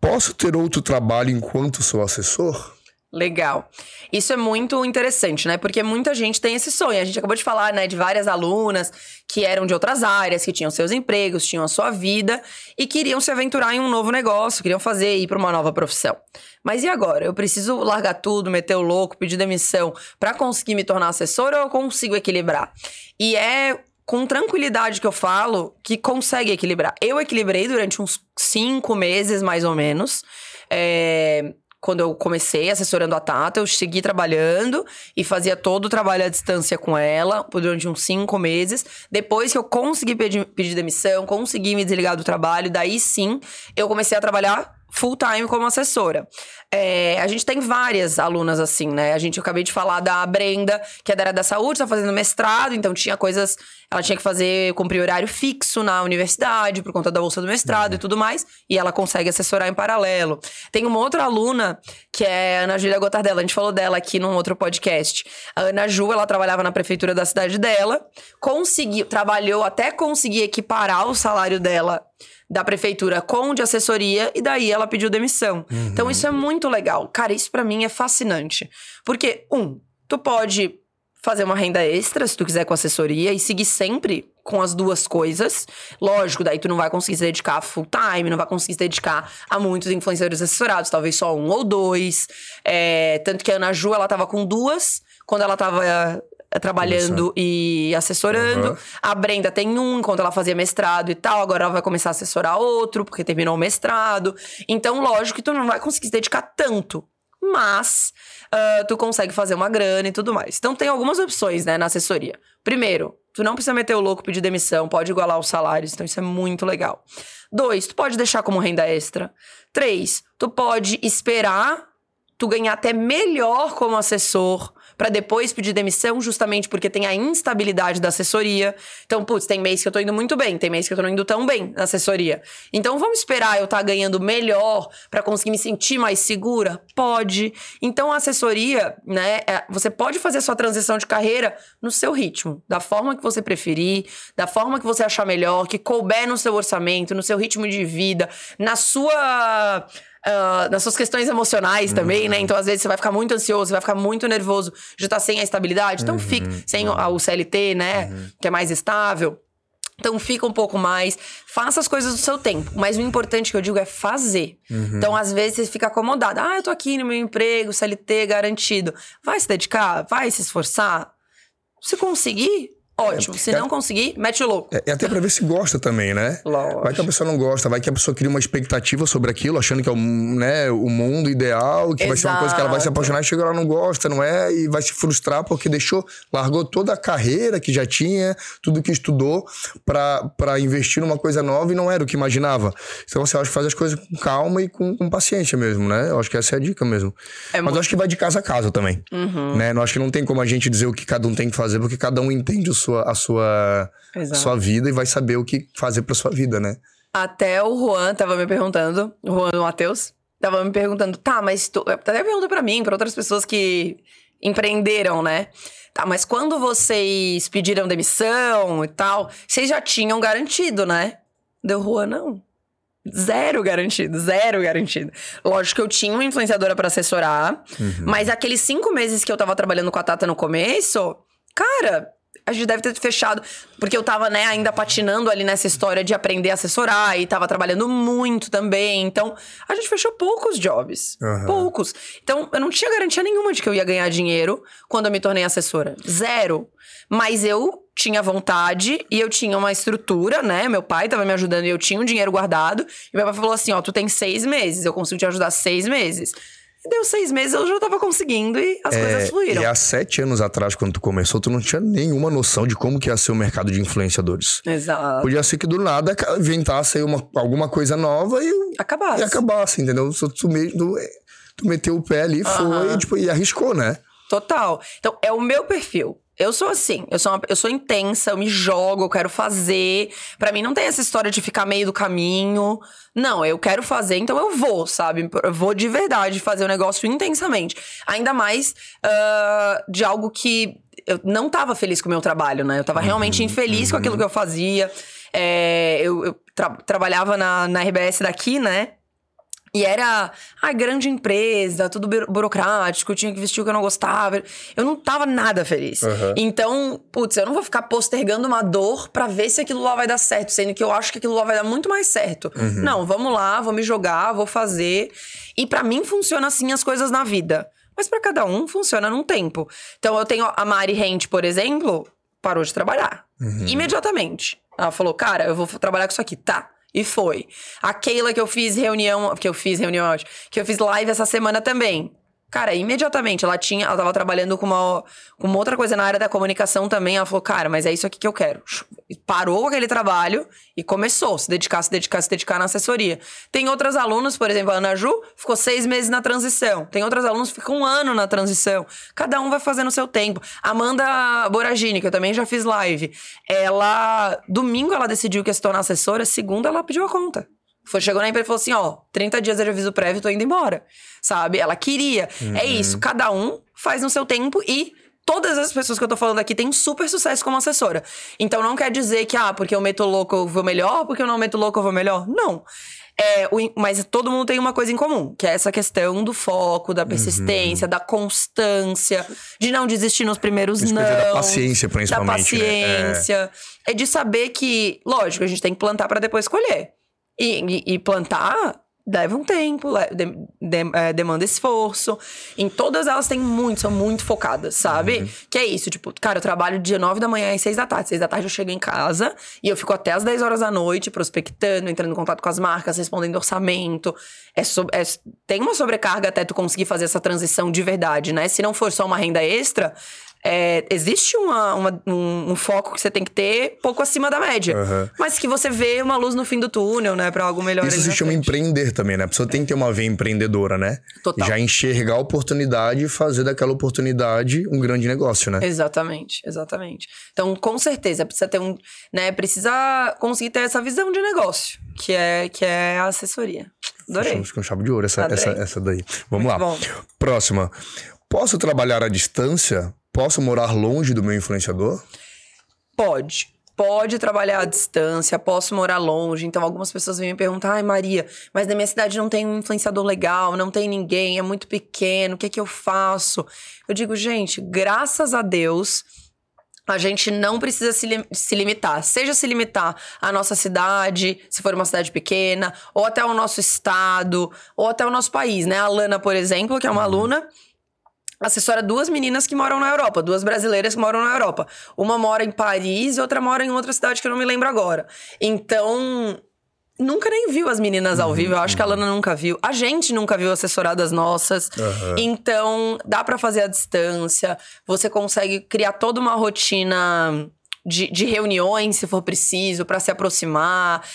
Posso ter outro trabalho enquanto sou assessor? Legal. Isso é muito interessante, né? Porque muita gente tem esse sonho. A gente acabou de falar, né, de várias alunas que eram de outras áreas, que tinham seus empregos, tinham a sua vida e queriam se aventurar em um novo negócio, queriam fazer ir para uma nova profissão. Mas e agora? Eu preciso largar tudo, meter o louco, pedir demissão para conseguir me tornar assessora ou eu consigo equilibrar? E é com tranquilidade que eu falo que consegue equilibrar. Eu equilibrei durante uns cinco meses, mais ou menos. É, quando eu comecei assessorando a Tata, eu segui trabalhando e fazia todo o trabalho à distância com ela durante uns cinco meses. Depois que eu consegui pedir, pedir demissão, consegui me desligar do trabalho, daí sim eu comecei a trabalhar full time como assessora. É, a gente tem várias alunas assim, né? A gente eu acabei de falar da Brenda, que é da área da saúde, tá fazendo mestrado, então tinha coisas. Ela tinha que fazer, cumprir horário fixo na universidade por conta da bolsa do mestrado e tudo mais. E ela consegue assessorar em paralelo. Tem uma outra aluna, que é a Ana Júlia Gotardella, a gente falou dela aqui num outro podcast. A Ana Ju, ela trabalhava na prefeitura da cidade dela, conseguiu, trabalhou até conseguir equiparar o salário dela da prefeitura com de assessoria e daí ela pediu demissão. Uhum. Então isso é muito legal. Cara, isso pra mim é fascinante. Porque, um, tu pode fazer uma renda extra se tu quiser com assessoria e seguir sempre com as duas coisas. Lógico, daí tu não vai conseguir se dedicar full time, não vai conseguir se dedicar a muitos influenciadores assessorados, talvez só um ou dois. É, tanto que a Ana Ju, ela tava com duas quando ela tava trabalhando e assessorando. Uhum. A Brenda tem um, enquanto ela fazia mestrado e tal. Agora ela vai começar a assessorar outro, porque terminou o mestrado. Então, lógico que tu não vai conseguir se dedicar tanto. Mas ah, tu consegue fazer uma grana e tudo mais. Então tem algumas opções, né, na assessoria. Primeiro, tu não precisa meter o louco, pedir demissão, pode igualar os salários, então isso é muito legal. Dois, tu pode deixar como renda extra. Três, tu pode esperar tu ganhar até melhor como assessor para depois pedir demissão, justamente porque tem a instabilidade da assessoria. Então, putz, tem mês que eu tô indo muito bem, tem mês que eu tô não indo tão bem na assessoria. Então, vamos esperar eu estar tá ganhando melhor para conseguir me sentir mais segura? Pode. Então, a assessoria, né, é, você pode fazer sua transição de carreira no seu ritmo, da forma que você preferir, da forma que você achar melhor, que couber no seu orçamento, no seu ritmo de vida, na sua uh, nas suas questões emocionais uhum. também, né? Então, às vezes, você vai ficar muito ansioso, vai ficar muito nervoso, já tá sem a estabilidade. Então, uhum. fica sem o, o CLT, né? Uhum. Que é mais estável. Então fica um pouco mais, faça as coisas do seu tempo. Mas o importante que eu digo é fazer. Uhum. Então, às vezes, você fica acomodado. Ah, eu tô aqui no meu emprego, CLT garantido. Vai se dedicar? Vai se esforçar? Se conseguir, Ótimo. Se é, não conseguir, mete o louco. É, é, até pra ver se gosta também, né? Lógico. Vai que a pessoa não gosta, vai que a pessoa cria uma expectativa sobre aquilo, achando que é o, né, o mundo ideal, que Exato. vai ser uma coisa que ela vai se apaixonar e chega ela não gosta, não é? E vai se frustrar porque deixou, largou toda a carreira que já tinha, tudo que estudou para investir numa coisa nova e não era o que imaginava. Então você acha que faz as coisas com calma e com, com paciência mesmo, né? Eu acho que essa é a dica mesmo. É Mas muito... eu acho que vai de casa a casa também. Uhum. Né? Eu acho que não tem como a gente dizer o que cada um tem que fazer, porque cada um entende o sua, a sua, a sua vida e vai saber o que fazer pra sua vida, né? Até o Juan tava me perguntando, o Juan do Matheus, tava me perguntando, tá, mas tu. Até pergunta pra mim, pra outras pessoas que empreenderam, né? Tá, mas quando vocês pediram demissão e tal, vocês já tinham garantido, né? Deu Juan, não. Zero garantido, zero garantido. Lógico que eu tinha uma influenciadora para assessorar, uhum. mas aqueles cinco meses que eu tava trabalhando com a Tata no começo, cara, a gente deve ter fechado. Porque eu tava, né, ainda patinando ali nessa história de aprender a assessorar e tava trabalhando muito também. Então, a gente fechou poucos jobs. Uhum. Poucos. Então, eu não tinha garantia nenhuma de que eu ia ganhar dinheiro quando eu me tornei assessora. Zero. Mas eu tinha vontade e eu tinha uma estrutura, né? Meu pai tava me ajudando e eu tinha um dinheiro guardado. E meu pai falou assim: ó, tu tem seis meses, eu consigo te ajudar seis meses. Deu seis meses, eu já tava conseguindo e as é, coisas fluíram. E há sete anos atrás, quando tu começou, tu não tinha nenhuma noção de como que ia ser o mercado de influenciadores. Exato. Podia ser que do nada inventasse uma, alguma coisa nova e... Acabasse. E acabasse, entendeu? Tu, tu, tu, tu meteu o pé ali, foi, tipo, e arriscou, né? Total. Então, é o meu perfil. Eu sou assim, eu sou, uma, eu sou intensa, eu me jogo, eu quero fazer. Para mim não tem essa história de ficar meio do caminho. Não, eu quero fazer, então eu vou, sabe? Eu vou de verdade fazer o negócio intensamente. Ainda mais uh, de algo que eu não tava feliz com o meu trabalho, né? Eu tava realmente uhum, infeliz uhum. com aquilo que eu fazia. É, eu, eu tra trabalhava na, na RBS daqui, né? E era a grande empresa, tudo burocrático, eu tinha que vestir o que eu não gostava. Eu não tava nada feliz. Uhum. Então, putz, eu não vou ficar postergando uma dor para ver se aquilo lá vai dar certo, sendo que eu acho que aquilo lá vai dar muito mais certo. Uhum. Não, vamos lá, vou me jogar, vou fazer. E para mim funciona assim as coisas na vida. Mas para cada um funciona num tempo. Então eu tenho a Mari Rente, por exemplo, parou de trabalhar. Uhum. Imediatamente. Ela falou: "Cara, eu vou trabalhar com isso aqui". Tá. E foi. A Keila que eu fiz reunião, que eu fiz reunião, que eu fiz live essa semana também. Cara, imediatamente ela tinha, ela tava trabalhando com uma, com uma outra coisa na área da comunicação também. Ela falou, cara, mas é isso aqui que eu quero. Parou aquele trabalho e começou a se dedicar, se dedicar, se dedicar na assessoria. Tem outras alunas, por exemplo, a Ana Ju ficou seis meses na transição. Tem outras alunas que ficam um ano na transição. Cada um vai fazendo o seu tempo. Amanda Boragini, que eu também já fiz live. Ela, domingo ela decidiu que ia se tornar assessora, segunda ela pediu a conta. Foi, chegou na empresa e falou assim: ó, 30 dias de aviso prévio, tô indo embora. Sabe? Ela queria. É uhum. É isso, cada um faz no seu tempo e todas as pessoas que eu tô falando aqui têm super sucesso como assessora. Então não quer dizer que, ah, porque eu meto louco eu vou melhor, porque eu não meto louco eu vou melhor. Não. É, o, mas todo mundo tem uma coisa em comum, que é essa questão do foco, da persistência, uhum. da constância, de não desistir nos primeiros não. Da paciência, principalmente. Da paciência. Né? É. é. de saber que, lógico, a gente tem que plantar para depois colher. E, e, e plantar leva um tempo, de, de, é, demanda esforço. Em todas elas tem muito, são muito focadas, sabe? Uhum. Que é isso, tipo, cara, eu trabalho dia 9 da manhã e 6 da tarde. 6 da tarde eu chego em casa e eu fico até as 10 horas da noite prospectando, entrando em contato com as marcas, respondendo orçamento. É, so, é tem uma sobrecarga até tu conseguir fazer essa transição de verdade, né? Se não for só uma renda extra, é, existe uma, uma, um, um, foco que você tem que ter pouco acima da média. Uhum. Mas que você vê uma luz no fim do túnel, né? Pra algo melhor. Isso se chama empreender também, né? A pessoa tem que ter uma veia empreendedora, né? Total. Já enxergar a oportunidade e fazer daquela oportunidade um grande negócio, né? Exatamente, exatamente. Então, com certeza, precisa ter um. Né, precisa conseguir ter essa visão de negócio, que é, que é a assessoria. Adorei. Ficou chave de ouro essa, essa, essa daí. Vamos Muito lá. Bom. Próxima. Posso trabalhar à distância Posso morar longe do meu influenciador? Pode. Pode trabalhar à distância, posso morar longe. Então, algumas pessoas vêm me perguntar: ai, Maria, mas na minha cidade não tem um influenciador legal, não tem ninguém, é muito pequeno, o que é que eu faço? Eu digo, gente, graças a Deus, a gente não precisa se, li se, limitar. Seja se limitar à nossa cidade, se for uma cidade pequena, ou até o nosso estado, ou até o nosso país, né? A Lana, por exemplo, que é uma uhum. aluna, assessora duas meninas que moram na Europa, duas brasileiras que moram na Europa. Uma mora em Paris e outra mora em outra cidade que eu não me lembro agora. Então, nunca nem viu as meninas ao vivo. Eu acho que a Lana nunca viu. A gente nunca viu assessoradas nossas. Uhum. Então, dá para fazer à distância. Você consegue criar toda uma rotina. De, de, reuniões, se for preciso, para se aproximar.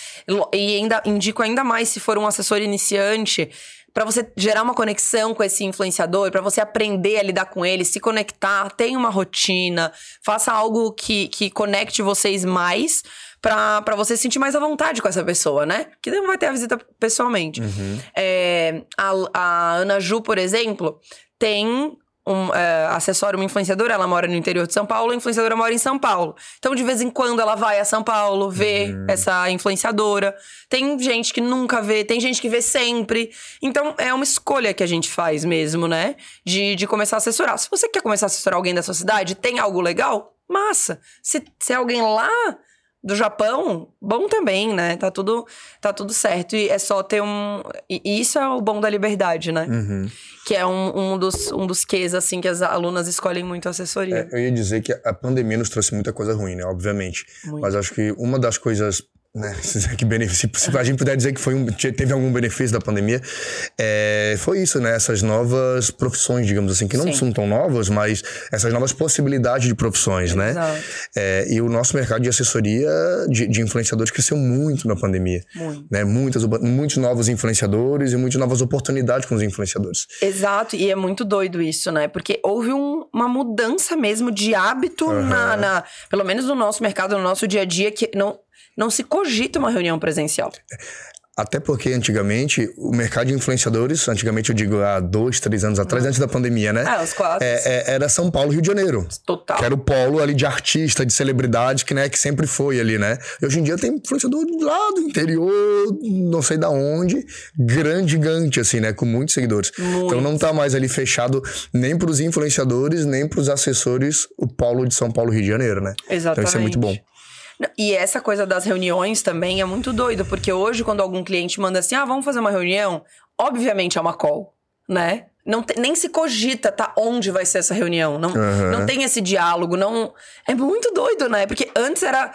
E ainda indico ainda mais se for um assessor iniciante para você gerar uma conexão com esse influenciador, para você aprender a lidar com ele, se conectar, tenha uma rotina, faça algo que, que conecte vocês mais para você se sentir mais à vontade com essa pessoa, né? Que não vai ter a visita pessoalmente. Uhum. É, a, a Ana Ju, por exemplo, tem um uh, acessório, uma influenciadora, ela mora no interior de São Paulo, a influenciadora mora em São Paulo. Então, de vez em quando, ela vai a São Paulo ver uhum. essa influenciadora. Tem gente que nunca vê, tem gente que vê sempre. Então, é uma escolha que a gente faz mesmo, né? De, de começar a assessorar. Se você quer começar a assessorar alguém da sua cidade, tem algo legal? Massa. Se, se é alguém lá do Japão, bom também, né? Tá tudo, tá tudo certo. E é só ter um. E isso é o bom da liberdade, né? Uhum. Que é um, um, dos, um dos quês, assim, que as alunas escolhem muito a assessoria. É, eu ia dizer que a pandemia nos trouxe muita coisa ruim, né? Obviamente. Muito. Mas acho que uma das coisas né, que benefício, se a gente puder dizer que foi um, teve algum benefício da pandemia, é, foi isso, né? Essas novas profissões, digamos assim, que não Sim. são tão novas, mas essas novas possibilidades de profissões, né? É, e o nosso mercado de assessoria de, de, influenciadores cresceu muito na pandemia. Muito. Né? Muitas, muitos novos influenciadores e muitas novas oportunidades com os influenciadores. Exato, e é muito doido isso, né? Porque houve um, uma mudança mesmo de hábito uhum. na, na, pelo menos no nosso mercado, no nosso dia a dia, que não não se cogita uma reunião presencial. Até porque antigamente o mercado de influenciadores, antigamente eu digo há dois, três anos atrás, antes da pandemia, né? É, os quatro. É, é, era São Paulo, Rio de Janeiro. Total. Que era o polo ali de artista, de celebridade, que, né, que sempre foi ali, né? E hoje em dia tem influenciador lá do interior, não sei da onde, grande gigante, assim, né? Com muitos seguidores. Muito. Então não tá mais ali fechado nem pros influenciadores, nem pros assessores o polo de São Paulo, Rio de Janeiro, né? Exatamente. Então isso é muito bom. E essa coisa das reuniões também é muito doido, porque hoje, quando algum cliente manda assim, ah, vamos fazer uma reunião, obviamente é uma call, né? Não te, nem se cogita, tá? Onde vai ser essa reunião? Não, uhum. não tem esse diálogo, não. É muito doido, né? Porque antes era.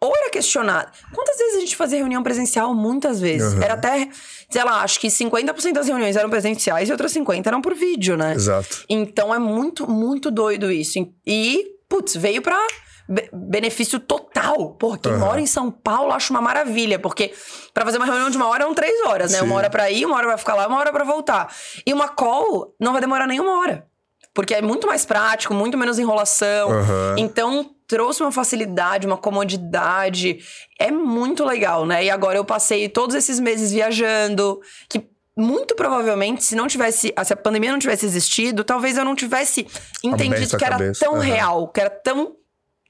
ou era questionado. Quantas vezes a gente fazia reunião presencial? Muitas vezes. Uhum. Era até, sei lá, acho que 50% das reuniões eram presenciais e outras 50% eram por vídeo, né? Exato. Então é muito, muito doido isso. E, putz, veio pra benefício total. Pô, quem uhum. mora em São Paulo acho uma maravilha, porque para fazer uma reunião de uma hora são três horas, né? Sim. Uma hora para ir, uma hora pra ficar lá, uma hora para voltar. E uma call não vai demorar nem uma hora. Porque é muito mais prático, muito menos enrolação. Uhum. Então, trouxe uma facilidade, uma comodidade. É muito legal, né? E agora eu passei todos esses meses viajando, que muito provavelmente, se não tivesse, se a pandemia não tivesse existido, talvez eu não tivesse entendido que era cabeça. tão Aham. real, que era tão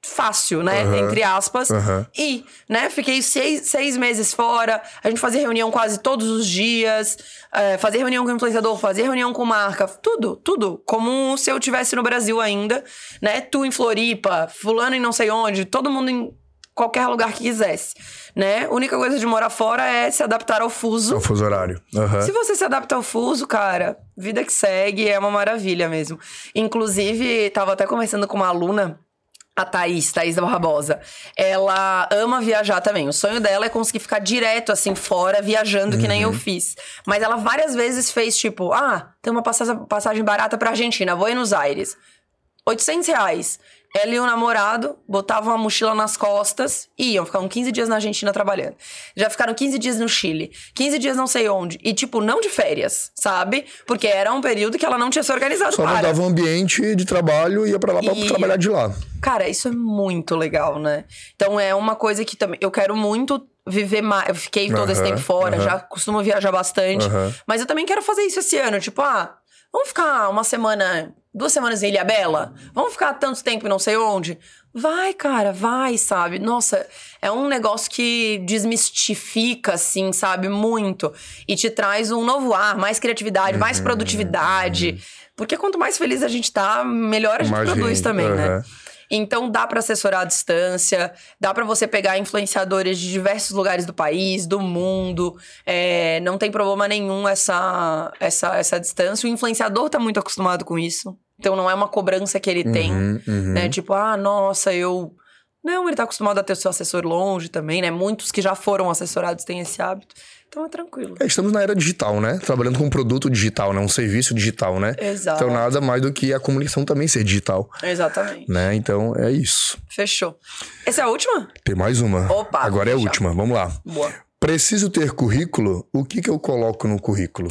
fácil, né? Aham. Entre aspas. Aham. E, né, fiquei seis, seis meses fora. A gente fazia reunião quase todos os dias. é, fazia reunião com o influenciador, fazia reunião com marca. Tudo, tudo. Como se eu tivesse no Brasil ainda, né? Tu em Floripa, fulano em não sei onde, todo mundo em qualquer lugar que quisesse, né? A única coisa de morar fora é se adaptar ao fuso. É o fuso horário. Aham. Se você se adapta ao fuso, cara, vida que segue é uma maravilha mesmo. Inclusive, tava até conversando com uma aluna, a Thaís, Thaís Barbosa. Ela ama viajar também. O sonho dela é conseguir ficar direto, assim, fora, viajando, que nem eu fiz. Mas ela várias vezes fez, tipo, ah, tem uma passa- passagem barata pra Argentina, Buenos Aires. 800 reais. Ela e o namorado botavam a mochila nas costas e iam. Ficavam 15 dias na Argentina trabalhando. Já ficaram 15 dias no Chile. 15 dias não sei onde. E, tipo, não de férias, sabe? Porque era um período que ela não tinha se organizado Só para. mudava o ambiente de trabalho e ia pra lá pra E- trabalhar de lá. Cara, isso é muito legal, né? Então é uma coisa que também. Eu quero muito viver mais. Eu fiquei todo esse Aham, tempo fora, aham. já costumo viajar bastante. Aham. Mas eu também quero fazer isso esse ano. Tipo, ah, vamos ficar uma semana, duas semanas em Ilha Bela? Vamos ficar tanto tempo em não sei onde? Vai, cara, vai, sabe? Nossa, é um negócio que desmistifica, assim, sabe? Muito. E te traz um novo ar, mais criatividade, Uhum, mais produtividade. Porque quanto mais feliz a gente tá, melhor a gente produz também, né? Então dá pra assessorar à distância, dá pra você pegar influenciadores de diversos lugares do país, do mundo. é, não tem problema nenhum essa, essa, essa distância. O influenciador tá muito acostumado com isso. Então não é uma cobrança que ele tem, Uhum, uhum. né? Tipo, ah, nossa, eu. Não, ele tá acostumado a ter o seu assessor longe também, né? Muitos que já foram assessorados têm esse hábito. Então é tranquilo. É, estamos na era digital, né? Trabalhando com um produto digital, né? Um serviço digital, né? Exato. Então nada mais do que a comunicação também ser digital, Exatamente. né? Então é isso. Fechou. Essa é a última? Tem mais uma. Opa, Agora é a última. Vamos lá. Boa. Preciso ter currículo? O que que eu coloco no currículo?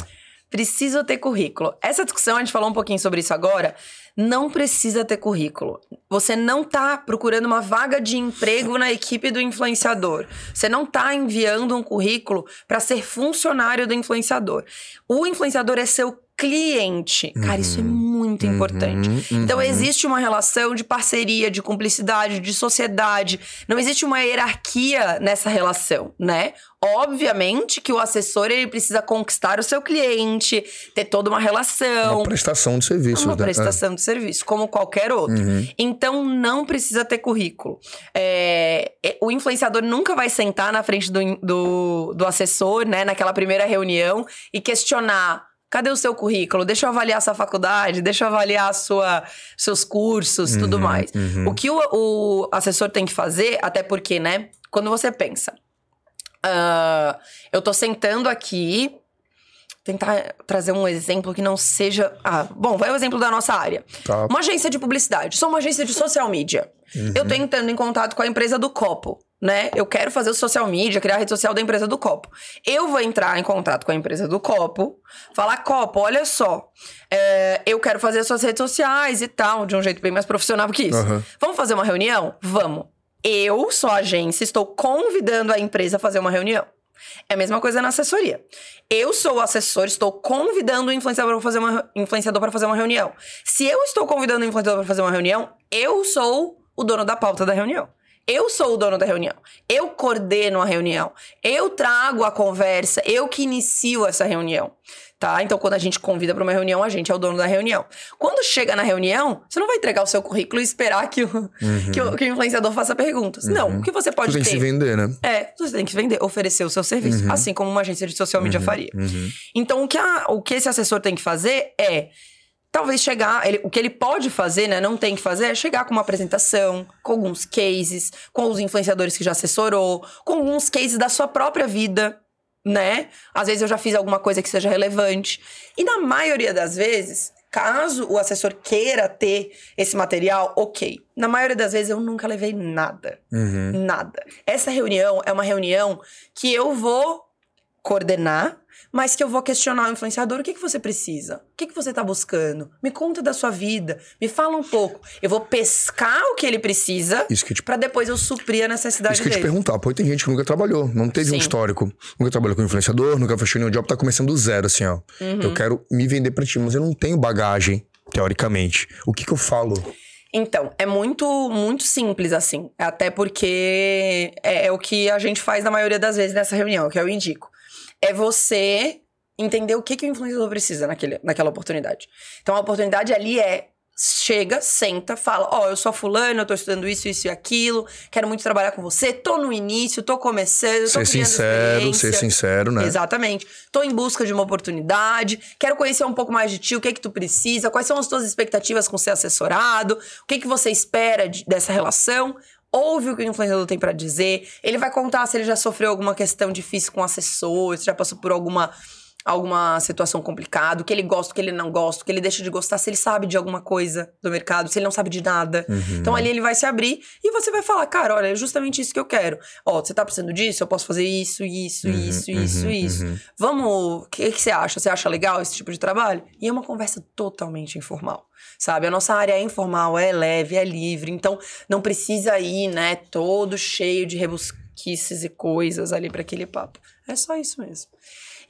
Preciso ter currículo. Essa discussão, a gente falou um pouquinho sobre isso agora. Não precisa ter currículo. Você não tá procurando uma vaga de emprego na equipe do influenciador. Você não tá enviando um currículo para ser funcionário do influenciador. O influenciador é seu cliente. Cara, isso é muito importante. Uhum, Então uhum. existe uma relação de parceria, de cumplicidade, de sociedade. Não existe uma hierarquia nessa relação, né? Obviamente que o assessor ele precisa conquistar o seu cliente, ter toda uma relação, Uma prestação de serviços, uma né? prestação de serviço, como qualquer outro. Uhum. Então não precisa ter currículo. É, é, o influenciador nunca vai sentar na frente do, do, do assessor, né, naquela primeira reunião, e questionar. Cadê o seu currículo? Deixa eu avaliar sua faculdade, deixa eu avaliar sua, seus cursos, tudo Uhum, mais. uhum. O que o, o assessor tem que fazer, até porque, né? Quando você pensa, ah, eu tô sentando aqui, tentar trazer um exemplo que não seja. Ah, bom, vai o exemplo da nossa área. Tá. Uma agência de publicidade, sou uma agência de social media. Eu tô entrando em contato com a empresa do copo, né? Eu quero fazer o social media, criar a rede social da empresa do copo. Eu vou entrar em contato com a empresa do copo, falar, copo, olha só, é, eu quero fazer as suas redes sociais e tal, de um jeito bem mais profissional que isso. Aham. Vamos fazer uma reunião? Vamos. Eu sou agência, estou convidando a empresa a fazer uma reunião. É a mesma coisa na assessoria. Eu sou o assessor, estou convidando o influenciador para fazer uma, influenciador para fazer uma reunião. Se eu estou convidando o influenciador para fazer uma reunião, eu sou o dono da pauta da reunião. Eu sou o dono da reunião. Eu coordeno a reunião. Eu trago a conversa. Eu que inicio essa reunião. Tá? Então, quando a gente convida para uma reunião, a gente é o dono da reunião. Quando chega na reunião, você não vai entregar o seu currículo e esperar que o, que o, que o influenciador faça perguntas. Não. O que você pode Você tem que ter? se vender, né? É, você tem que vender, oferecer o seu serviço, assim como uma agência de social media faria. Uhum. Então, o que, a- o que esse assessor tem que fazer é. Talvez chegar, ele- o que ele pode fazer, né? Não tem que fazer, é chegar com uma apresentação, com alguns cases, com os influenciadores que já assessorou, com alguns cases da sua própria vida, né? Às vezes eu já fiz alguma coisa que seja relevante. E na maioria das vezes, caso o assessor queira ter esse material, ok. Na maioria das vezes eu nunca levei nada. Uhum. Nada. Essa reunião é uma reunião que eu vou coordenar, mas que eu vou questionar o influenciador: o que, que você precisa? O que, que você tá buscando? Me conta da sua vida, me fala um pouco. Eu vou pescar o que ele precisa te- pra depois eu suprir a necessidade Isso que eu te dele. perguntar, pô, tem gente que nunca trabalhou, não teve um Sim. histórico. Nunca trabalhou com influenciador, nunca fechou nenhum job, tá começando do zero, assim, ó. Uhum. Eu quero me vender pra ti, mas eu não tenho bagagem, teoricamente. O que que eu falo? Então, é muito, muito simples assim. Até porque é, é o que a gente faz na maioria das vezes nessa reunião, que eu indico. É você entender o que, que o influenciador precisa naquele, naquela oportunidade. Então, a oportunidade ali é chega, senta, fala: Ó, eu sou a fulano, eu tô estudando isso, isso e aquilo, quero muito trabalhar com você, tô no início, tô começando, tô Ser sincero, ser experiência." sincero, né? Exatamente. Tô em busca de uma oportunidade, quero conhecer um pouco mais de ti, o que é que tu precisa, quais são as tuas expectativas com ser assessorado, o que é que você espera de- dessa relação. Ouve o que o influenciador tem pra dizer. Ele vai contar se ele já sofreu alguma questão difícil com assessor, se já passou por alguma alguma situação complicada, o que ele gosta, o que ele não gosta, o que ele deixa de gostar, se ele sabe de alguma coisa do mercado, se ele não sabe de nada. Uhum. Então ali ele vai se abrir e você vai falar, cara, olha, é justamente isso que eu quero. Ó, você tá precisando disso? Eu posso fazer isso, isso, Uhum, isso, isso, uhum, isso. uhum. Vamos, o que, que você acha? Você acha legal esse tipo de trabalho? E é uma conversa totalmente informal, sabe? A nossa área é informal, é leve, é livre, então não precisa ir, né, todo cheio de rebusquices e coisas ali pra aquele papo. É só isso mesmo.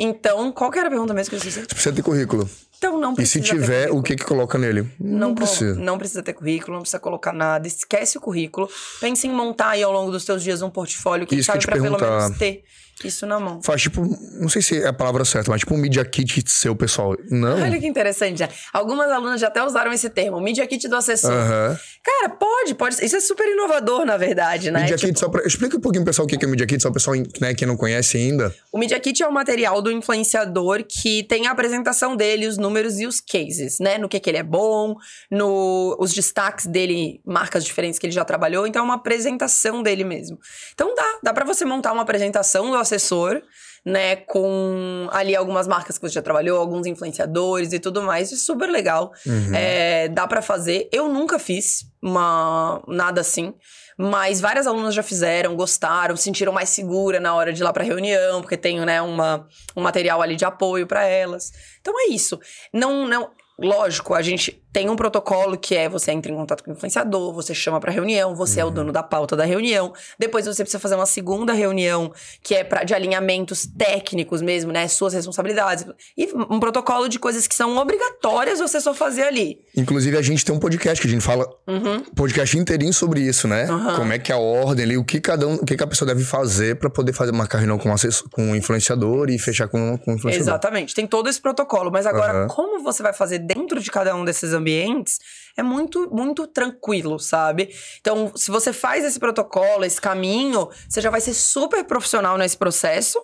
Então, qual que era a pergunta mesmo que eu esqueci? Você precisa ter currículo. Então não E precisa se ter tiver, o que que coloca nele? Não, Não, precisa. Não precisa ter currículo, não precisa colocar nada. Esquece o currículo. Pense em montar aí ao longo dos seus dias um portfólio que Isso sabe pra pelo menos ter isso na mão. Faz tipo, não sei se é a palavra certa, mas tipo um media kit seu, pessoal. Não. Olha que interessante. Algumas alunas já até usaram esse termo, Media Kit do assessor. Aham. Cara, pode, pode. Isso é super inovador, na verdade, né? Media Tipo, kit, só pra... Explica um pouquinho, pessoal, o que é Media Kit, só o pessoal né, que não conhece ainda. O Media Kit é o material do influenciador que tem a apresentação dele, os números e os cases, né? No que, que ele é bom, no os destaques dele, marcas diferentes que ele já trabalhou. Então, é uma apresentação dele mesmo. Então, dá. Dá pra você montar uma apresentação do assessor, né? Com ali algumas marcas que você já trabalhou, alguns influenciadores e tudo mais. É super legal. Uhum. É, dá pra fazer. Eu nunca fiz uma nada assim. Mas várias alunas já fizeram, gostaram, se sentiram mais segura na hora de ir lá pra reunião, porque tem, né, uma, um material ali de apoio pra elas. Então é isso. Não, não, lógico, a gente tem um protocolo que é você entra em contato com o influenciador, você chama pra reunião, você é o dono da pauta da reunião. Depois você precisa fazer uma segunda reunião, que é pra, de alinhamentos técnicos mesmo, né, suas responsabilidades. E um protocolo de coisas que são obrigatórias você só fazer ali. Inclusive, a gente tem um podcast que a gente fala Uhum. podcast inteirinho sobre isso, né? Aham. Como é que é a ordem ali, o que cada um, o que, que a pessoa deve fazer pra poder fazer uma reunião com, assessor, com um influenciador e fechar com, com um influenciador. Exatamente, tem todo esse protocolo, mas agora como você vai fazer dentro de cada um desses ambientes é muito muito tranquilo, sabe? Então, se você faz esse protocolo, esse caminho, você já vai ser super profissional nesse processo.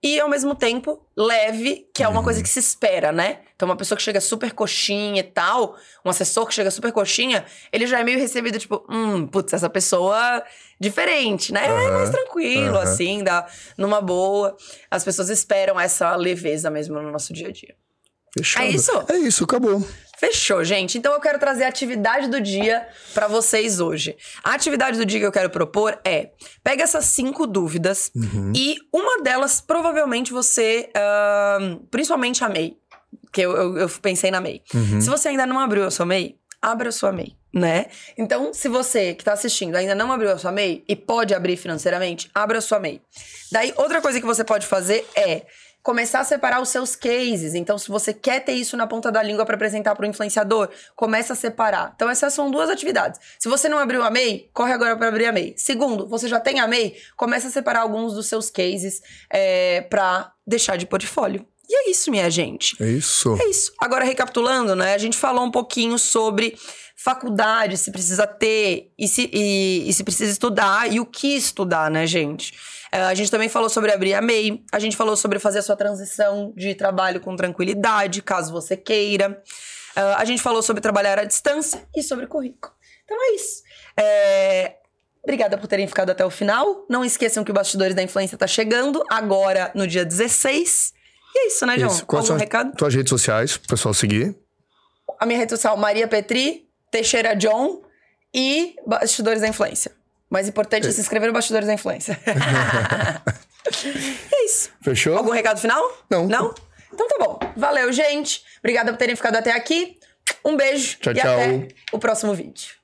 E ao mesmo tempo leve, que é uma coisa que se espera, né? Então, uma pessoa que chega super coxinha e tal, um assessor que chega super coxinha, ele já é meio recebido, tipo, hum, putz, essa pessoa diferente, né? É Aham, mais tranquilo, aham. assim, dá numa boa. As pessoas esperam essa leveza mesmo no nosso dia a dia. Fechado. É isso? É isso, acabou. Fechou, gente. Então eu quero trazer a atividade do dia pra vocês hoje. A atividade do dia que eu quero propor é: pega essas cinco dúvidas Uhum. e uma delas provavelmente você, ahn, principalmente a MEI, que eu, eu, eu pensei na MEI. Uhum. Se você ainda não abriu a sua MEI, abra a sua MEI, né? Então, se você que tá assistindo ainda não abriu a sua MEI e pode abrir financeiramente, abra a sua MEI. Daí, outra coisa que você pode fazer é começar a separar os seus cases. Então, se você quer ter isso na ponta da língua para apresentar para o influenciador, começa a separar. Então, essas são duas atividades. Se você não abriu a MEI, corre agora para abrir a MEI. Segundo, você já tem a MEI, começa a separar alguns dos seus cases é, para deixar de portfólio. E é isso, minha gente. É isso. É isso. Agora, recapitulando, né? A gente falou um pouquinho sobre faculdade, se precisa ter e se, e, e se precisa estudar e o que estudar, né, gente? É, a gente também falou sobre abrir a MEI, a gente falou sobre fazer a sua transição de trabalho com tranquilidade, caso você queira. É, a gente falou sobre trabalhar à distância e sobre currículo. Então é isso. É, Obrigada por terem ficado até o final. Não esqueçam que o Bastidores da Influência tá chegando agora no dia 16. É isso, né, João? Isso. Quais Algum são as recado? tuas redes sociais pro pessoal seguir? A minha rede social, Maria Petri, Teixeira John e Bastidores da Influência. Mais importante é se inscrever no Bastidores da Influência. é isso? Fechou? Algum recado final? Não. Não? Então tá bom. Valeu, gente. Obrigada por terem ficado até aqui. Um beijo Tchau, e tchau. até o próximo vídeo.